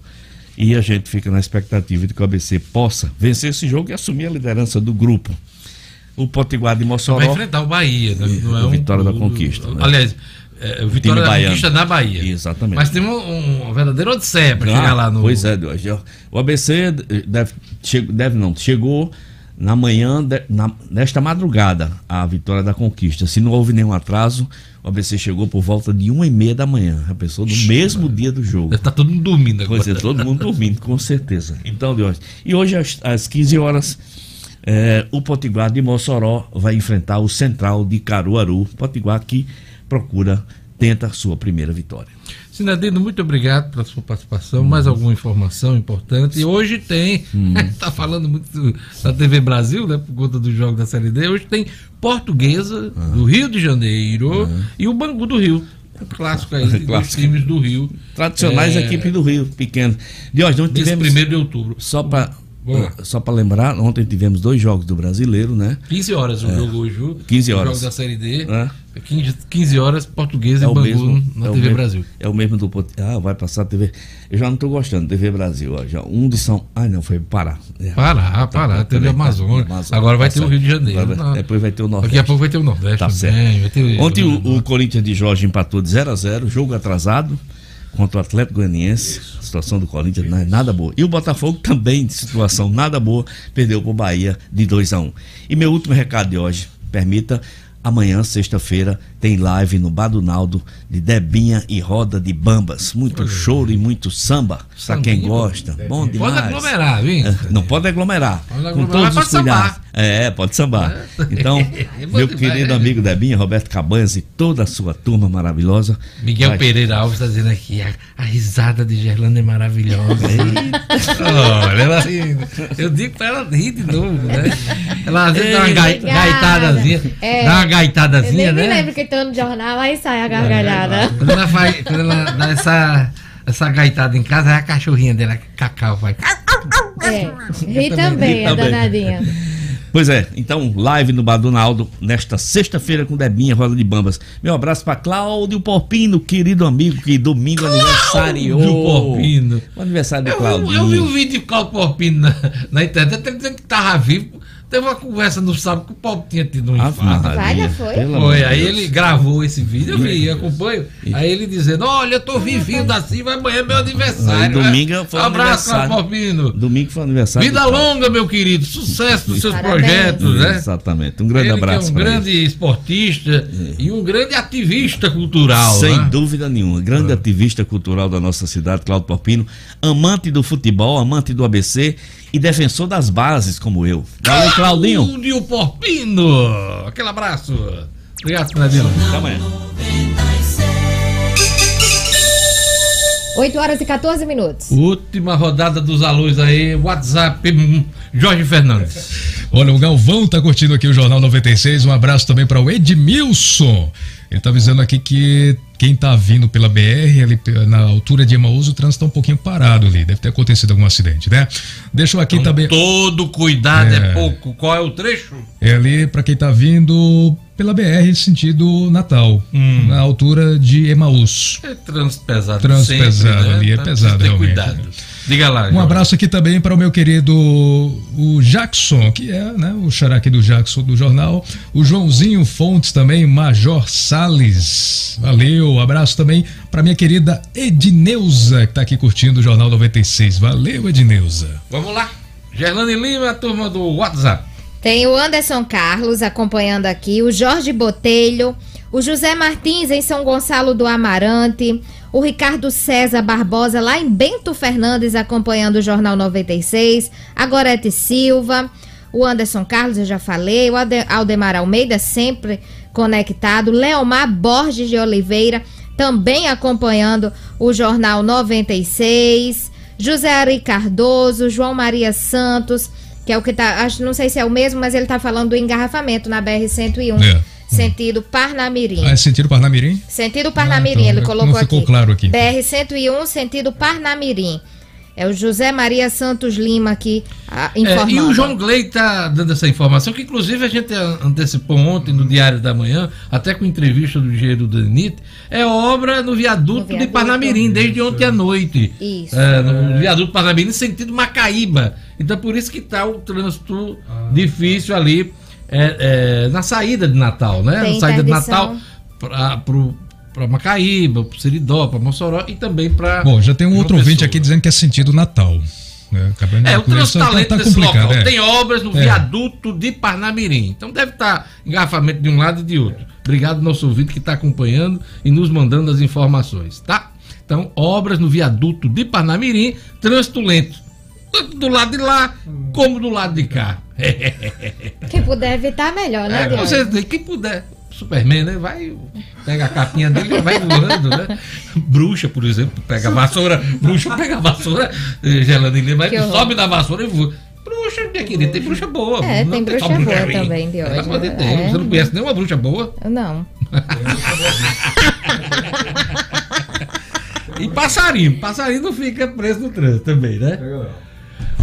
E a gente fica na expectativa de que o ABC possa vencer esse jogo e assumir a liderança do grupo. O Potiguar de Vai Mossoró. enfrentar o Bahia, né? Não é o um- Vitória da Conquista, né? Aliás, é, o Vitória da. Conquista na Bahia. Exatamente. Mas tem um, um, uma verdadeira odisseia para Ah, chegar lá no. Pois é. O ABC deve, deve não, chegou na manhã, de- na- nesta madrugada, a vitória da conquista. Se não houve nenhum atraso, o ABC chegou por volta de uma e meia da manhã. A pessoa no mesmo dia do jogo. Estar todo mundo dormindo agora. Pois é, todo mundo dormindo, com certeza. [LAUGHS] Então, de hoje. E hoje, às, às 15 horas, eh, o Potiguar de Mossoró vai enfrentar o Central de Caruaru. Potiguar que procura, tenta a sua primeira vitória. Sinadino, muito obrigado pela sua participação. Mais alguma informação importante? E hoje tem, está [LAUGHS] falando muito da TV Brasil, né, por conta do jogo da Série D. Hoje tem Portuguesa do Rio de Janeiro e o Bangu do Rio. Um clássico aí [LAUGHS] dos Clássico. times do Rio. Tradicionais É, equipes do Rio, pequeno. De hoje, Desse tivemos. primeiro de outubro. Só para Lá. só para lembrar, ontem tivemos dois jogos do brasileiro, né? 15 horas o jogo hoje, viu? 15 O horas. jogo da Série D. É. 15, 15 horas, Portuguesa É e o Bangu mesmo. na é o TV mesmo- Brasil. É o mesmo do. Ah, vai passar a TV. Eu já não estou gostando, TV Brasil. Ó, já. Um de São. Ah, não, foi Pará. É. Pará, Pará, tá, teve tá, Amazonas. Amazonas, Agora vai tá ter o. Rio de Janeiro. Vai- Não. Depois vai ter o Nordeste. Daqui a pouco vai ter o Nordeste Tá também. certo. Ter Ontem o, o Corinthians de Jorge empatou de 0 a 0 jogo atrasado contra o Atlético Goianiense. A situação do Corinthians não é nada boa. E o Botafogo também de situação nada boa, perdeu para o Bahia de 2 a 1 E meu último recado de hoje, permita. Amanhã, sexta-feira, tem live no Badunaldo de Debinha e Roda de Bambas. Muito choro e muito samba, pra quem gosta. Bom Pode demais. aglomerar, viu? Não pode aglomerar. Pode com aglomerar, todos mas os pode cuidados. É, pode sambar. Então, [LAUGHS] É meu demais. querido amigo Debinha, Roberto Cabanhas e toda a sua turma maravilhosa. Miguel vai- Pereira Alves está dizendo aqui, a, a risada de Gerlanda é maravilhosa. Olha, ela rindo. Eu digo pra ela rir de novo, né? Ela às vezes dá uma gai, Obrigada. gaitadazinha, É. dá uma Eu gaitadazinha, nem me né? lembro que tô no jornal, aí sai a gargalhada. Quando ela, faz, quando ela dá essa, essa gaitada em casa, é a cachorrinha dela, Cacau, vai. É. Ri também, a também. danadinha. Pois é, então, live no Badunaldo, nesta sexta-feira com Debinha, Roda de Bambas. Meu abraço pra Cláudio Porpino, querido amigo, que domingo aniversariou. Do Porpino. O aniversário do Eu, Claudinho. eu vi o vídeo de Cláudio Porpino na, na internet, até dizendo que tava vivo. Teve uma conversa no sábado que o Paulo tinha tido um infarto. Maria, Vai, já foi? Foi, aí ele gravou esse vídeo, eu vi, acompanho. Aí ele dizendo: Olha, eu tô vivinho da Silva, amanhã é meu aniversário. Aí domingo né? foi o Abraço, Porfino. Domingo foi aniversário. Vida longa, meu querido. Sucesso nos seus Parabéns. projetos, né? Exatamente. Um grande ele que abraço. é um pra ele. grande esportista e um grande ativista cultural. Sem né? dúvida nenhuma. Grande ativista cultural da nossa cidade, Cláudio Porpino. Amante do futebol, amante do ABC e defensor das bases, como eu. Valeu, Claudinho. Cláudio Porpino. Aquele abraço. Obrigado, Claudinho. Até amanhã. 8 horas e 14 minutos. Última rodada dos alôs aí. WhatsApp, hum, Jorge Fernandes. Olha, o Galvão tá curtindo aqui o Jornal 96. Um abraço também para o Edmilson. Ele tá avisando aqui que quem tá vindo pela BR, ali na altura de Emaús, o trânsito tá um pouquinho parado ali. Deve ter acontecido algum acidente, né? Deixa eu aqui Então, também. Todo cuidado é. É. pouco. Qual é o trecho? É ali para quem tá vindo pela BR, sentido Natal, Hum. na altura de Emaús. É trânsito pesado. Trânsito sempre, pesado né? ali, é Então, pesado, realmente. cuidado. Diga lá. Um Jorge. abraço aqui também para o meu querido o Jackson, que é né, o xará aqui do Jackson do jornal. O Joãozinho Fontes também, Major Sales. Valeu. Abraço também para minha querida Edneuza, que está aqui curtindo o Jornal 96. Valeu, Edneuza. Vamos lá. Gerlane Lima, a turma do WhatsApp. Tem o Anderson Carlos acompanhando aqui, o Jorge Botelho, o José Martins em São Gonçalo do Amarante, o Ricardo César Barbosa lá em Bento Fernandes acompanhando o Jornal 96, a Gorete Silva, o Anderson Carlos, eu já falei, o Aldemar Almeida sempre conectado, Leomar Borges de Oliveira também acompanhando o Jornal 96, José Ari Cardoso, João Maria Santos, que é o que tá, acho, não sei se é o mesmo, mas ele tá falando do engarrafamento na BR 101, É. sentido Parnamirim. Ah, é sentido Parnamirim? Sentido Parnamirim, Ah, então, ele não colocou ficou aqui. claro aqui. BR 101, sentido Parnamirim. É o José Maria Santos Lima aqui ah, É, informando. e o João Glei está dando essa informação, que inclusive a gente antecipou ontem no Diário da Manhã, até com entrevista do engenheiro Danite, é obra no viaduto, No de viaduto. Parnamirim, desde ontem à noite. Isso. É, no viaduto Parnamirim, sentido Macaíba. Então por isso que está o trânsito difícil ali é, é, na saída de Natal, né? Tem na saída de. Natal para Macaíba, para Seridó, para Mossoró e também para. Bom, já tem um outro ouvinte aqui dizendo que é sentido Natal. Né? É, o trânsito conversar, tá lento tá desse complicado, local. é. Tem obras no É. viaduto de Parnamirim. Então deve estar engarrafamento de um lado e de outro. Obrigado, nosso ouvinte que está acompanhando e nos mandando as informações, tá? Então, obras no viaduto de Parnamirim, trânsito lento. Tanto do lado de lá, como do lado de cá. [LAUGHS] Quem puder evitar, melhor, né, É, certeza, quem puder. Superman, né? Vai, pega a capinha dele e vai voando, né? Bruxa, por exemplo, pega a vassoura. Bruxa pega a vassoura, Que aí horror. sobe na vassoura e voa. Bruxa, minha querida, tem bruxa boa. É, não tem só bruxa boa ruim. também, de hoje. É. Deus, Você não conhece nenhuma bruxa boa? Não. [LAUGHS] E passarinho. Passarinho não fica preso no trânsito também, né?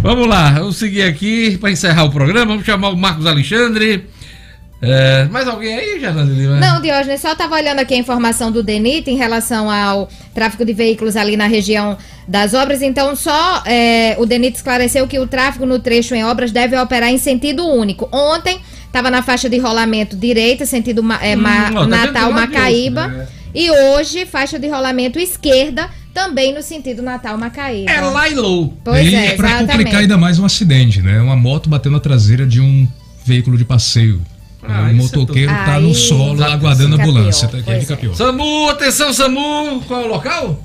Vamos lá, vamos seguir aqui para encerrar o programa. Vamos chamar o Marcos Alexandre. É, mais alguém aí, Gelane Lima? Não, Diógenes, só estava olhando aqui a informação do DENIT em relação ao tráfego de veículos ali na região das obras. Então, só é, o DENIT esclareceu que o tráfego no trecho em obras deve operar em sentido único. Ontem estava na faixa de rolamento direita, sentido ma- é, ma- Hum, ó, tá Natal Macaíba. outro, né? E hoje, faixa de rolamento esquerda, também no sentido Natal Macaíba. É lá e low. Pois e é, para complicar ainda mais um acidente, né? Uma moto bateu na traseira de um veículo de passeio. Ah, o é motoqueiro tudo. tá no solo aguardando a ambulância. Tá aqui, pois fica é. pior. SAMU, atenção, SAMU. Qual é o local?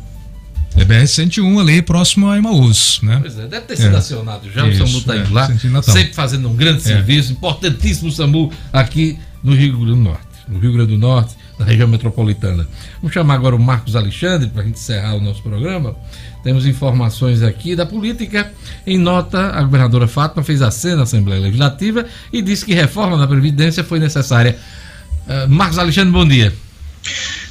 É BR-101 ali, próximo a Emaús, né? Pois é, deve ter sido É. acionado já. Isso, o SAMU está indo é, lá. Sempre fazendo um grande É. serviço. Importantíssimo o SAMU aqui no Rio Grande do Norte. No Rio Grande do Norte, na região metropolitana. Vamos chamar agora o Marcos Alexandre para a gente encerrar o nosso programa. Temos informações aqui da política. Em nota, a governadora Fátima fez aceno à Assembleia Legislativa e disse que reforma da Previdência foi necessária. Ah, Marcos Alexandre, bom dia.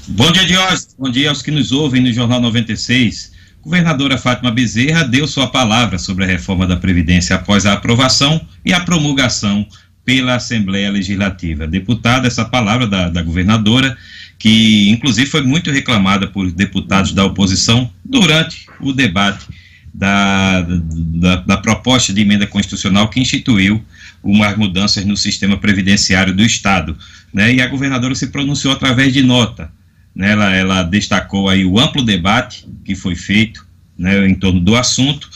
Bom dia, Diógenes. Bom dia aos que nos ouvem no Jornal 96. Governadora Fátima Bezerra deu sua palavra sobre a reforma da Previdência após a aprovação e a promulgação pela Assembleia Legislativa. Deputada, essa palavra da, da governadora, que inclusive foi muito reclamada por deputados da oposição durante o debate da, da, da, proposta de emenda constitucional que instituiu umas mudanças no sistema previdenciário do Estado. Né? E a governadora se pronunciou através de nota. Né? Ela, ela destacou aí o amplo debate que foi feito né, em torno do assunto,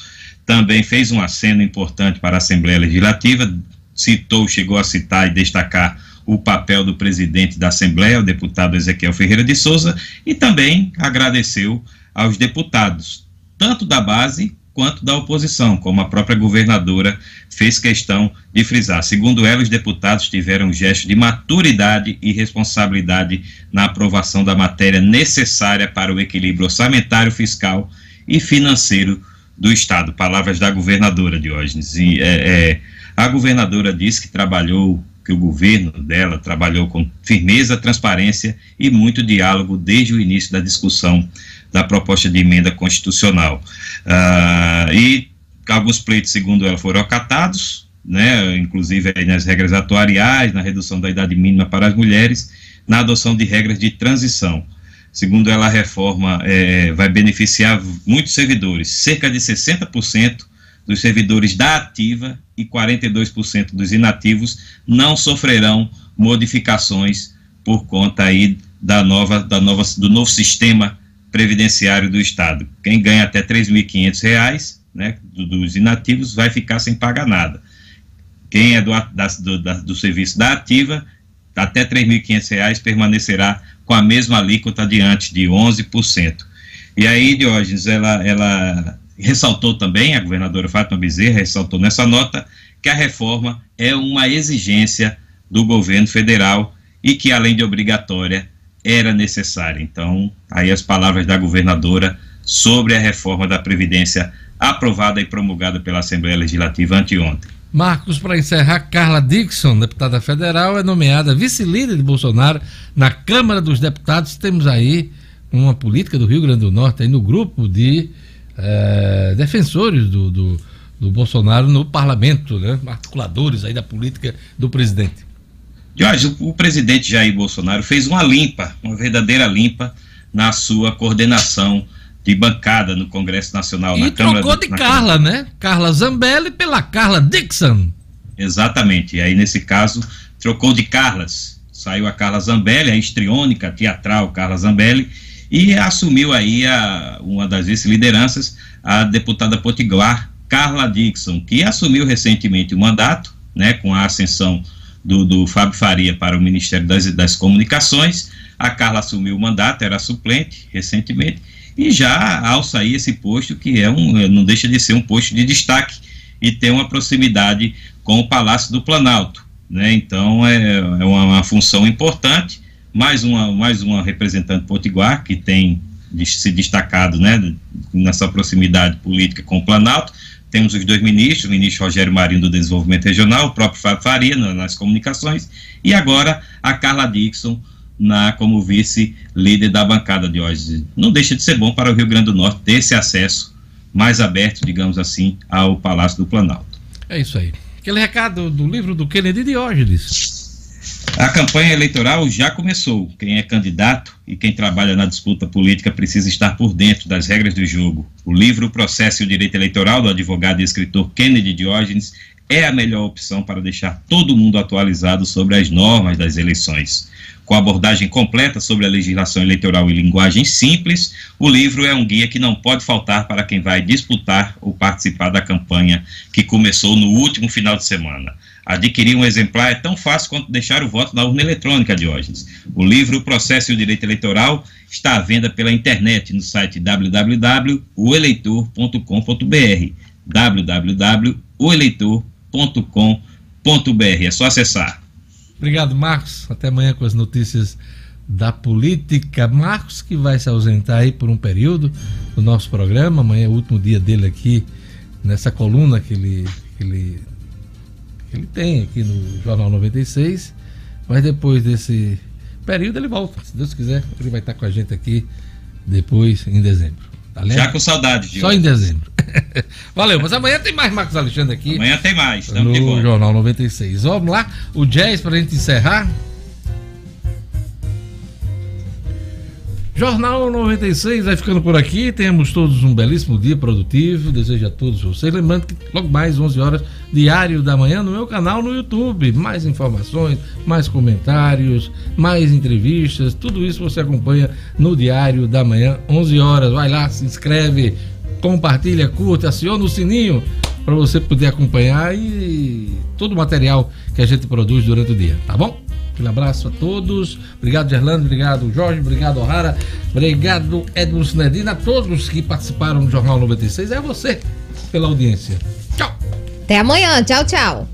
também fez um aceno importante para a Assembleia Legislativa, citou, chegou a citar e destacar o papel do presidente da Assembleia, o deputado Ezequiel Ferreira de Souza, e também agradeceu aos deputados, tanto da base quanto da oposição, como a própria governadora fez questão de frisar. Segundo ela, os deputados tiveram um gesto de maturidade e responsabilidade na aprovação da matéria necessária para o equilíbrio orçamentário, fiscal e financeiro do Estado. Palavras da governadora Diógenes. E, é, é, a governadora disse que trabalhou que o governo dela trabalhou com firmeza, transparência e muito diálogo desde o início da discussão da proposta de emenda constitucional. Uh, e alguns pleitos, segundo ela, foram acatados, né, inclusive nas regras atuariais, na redução da idade mínima para as mulheres, na adoção de regras de transição. Segundo ela, a reforma é, vai beneficiar muitos servidores, cerca de 60% dos servidores da ativa e 42% dos inativos não sofrerão modificações por conta aí da nova, da nova, do novo sistema previdenciário do Estado. Quem ganha até R$ 3.500, né, dos inativos, vai ficar sem pagar nada. Quem é do, da, do, da, do serviço da ativa, até R$ 3.500 permanecerá com a mesma alíquota diante de 11%. E aí, Diógenes, ela, ela ressaltou também, a governadora Fátima Bezerra ressaltou nessa nota, que a reforma é uma exigência do governo federal e que, além de obrigatória, era necessária. Então, aí as palavras da governadora sobre a reforma da Previdência aprovada e promulgada pela Assembleia Legislativa anteontem. Marcos, para encerrar, Carla Dixon, deputada federal, é nomeada vice-líder de Bolsonaro na Câmara dos Deputados. Temos aí uma política do Rio Grande do Norte aí no grupo de é, defensores do, do, do, Bolsonaro no parlamento, né? articuladores aí da política do presidente. Jorge, o, o presidente Jair Bolsonaro fez uma limpa, uma verdadeira limpa na sua coordenação de bancada no Congresso Nacional. E na trocou Câmara de Carla, Câmara. né? Carla Zambelli pela Carla Dixon. Exatamente. E aí, nesse caso, trocou de Carlas. Saiu a Carla Zambelli, a histriônica, teatral Carla Zambelli, e assumiu aí a, uma das vice-lideranças, a deputada potiguar Carla Dixon, que assumiu recentemente o mandato, né, com a ascensão do, do Fábio Faria para o Ministério das, das Comunicações. A Carla assumiu o mandato, era suplente recentemente, e já ao sair esse posto, que é um, não deixa de ser um posto de destaque e tem uma proximidade com o Palácio do Planalto. Né? Então é, é uma, uma função importante mais uma, mais uma representante potiguar que tem se destacado né, nessa proximidade política com o Planalto. Temos os dois ministros, o ministro Rogério Marinho do Desenvolvimento Regional, o próprio Fábio Faria nas comunicações, e agora a Carla Dixon na, como vice-líder da bancada de hoje. Não deixa de ser bom para o Rio Grande do Norte ter esse acesso mais aberto, digamos assim, ao Palácio do Planalto. É isso aí. Aquele recado do livro do Kennedy Diógenes. A campanha eleitoral já começou. Quem é candidato e quem trabalha na disputa política precisa estar por dentro das regras do jogo. O livro Processo e o Direito Eleitoral, do advogado e escritor Kennedy Diógenes, é a melhor opção para deixar todo mundo atualizado sobre as normas das eleições. Com abordagem completa sobre a legislação eleitoral e linguagem simples, o livro é um guia que não pode faltar para quem vai disputar ou participar da campanha que começou no último final de semana. Adquirir um exemplar é tão fácil quanto deixar o voto na urna eletrônica, Diógenes. O livro O Processo e o Direito Eleitoral está à venda pela internet no site www.oeleitor.com.br www.oeleitor.com.br É só acessar. Obrigado, Marcos. Até amanhã com as notícias da política. Marcos, que vai se ausentar aí por um período do nosso programa. Amanhã é o último dia dele aqui nessa coluna que ele, que ele ele tem aqui no Jornal 96, mas depois desse período ele volta, se Deus quiser, ele vai estar com a gente aqui depois em dezembro. Tá Já com saudade, Só em dezembro. [LAUGHS] Valeu, mas amanhã tem mais Marcos Alexandre aqui. Amanhã tem mais, no Jornal 96. Vamos lá, o jazz para a gente encerrar. Jornal 96 vai ficando por aqui. Temos todos um belíssimo dia produtivo. Desejo a todos vocês. Lembrando que logo mais 11 horas, diário da manhã, no meu canal no YouTube. Mais informações, mais comentários, mais entrevistas. Tudo isso você acompanha no diário da manhã, 11 horas. Vai lá, se inscreve, compartilha, curta, aciona o sininho para você poder acompanhar e todo o material que a gente produz durante o dia, tá bom? Aquele abraço a todos. Obrigado, Gerlando. Obrigado, Jorge. Obrigado, O'Hara. Obrigado, Edmo Sinedina. A todos que participaram do Jornal 96. É você pela audiência. Tchau. Até amanhã. Tchau, tchau.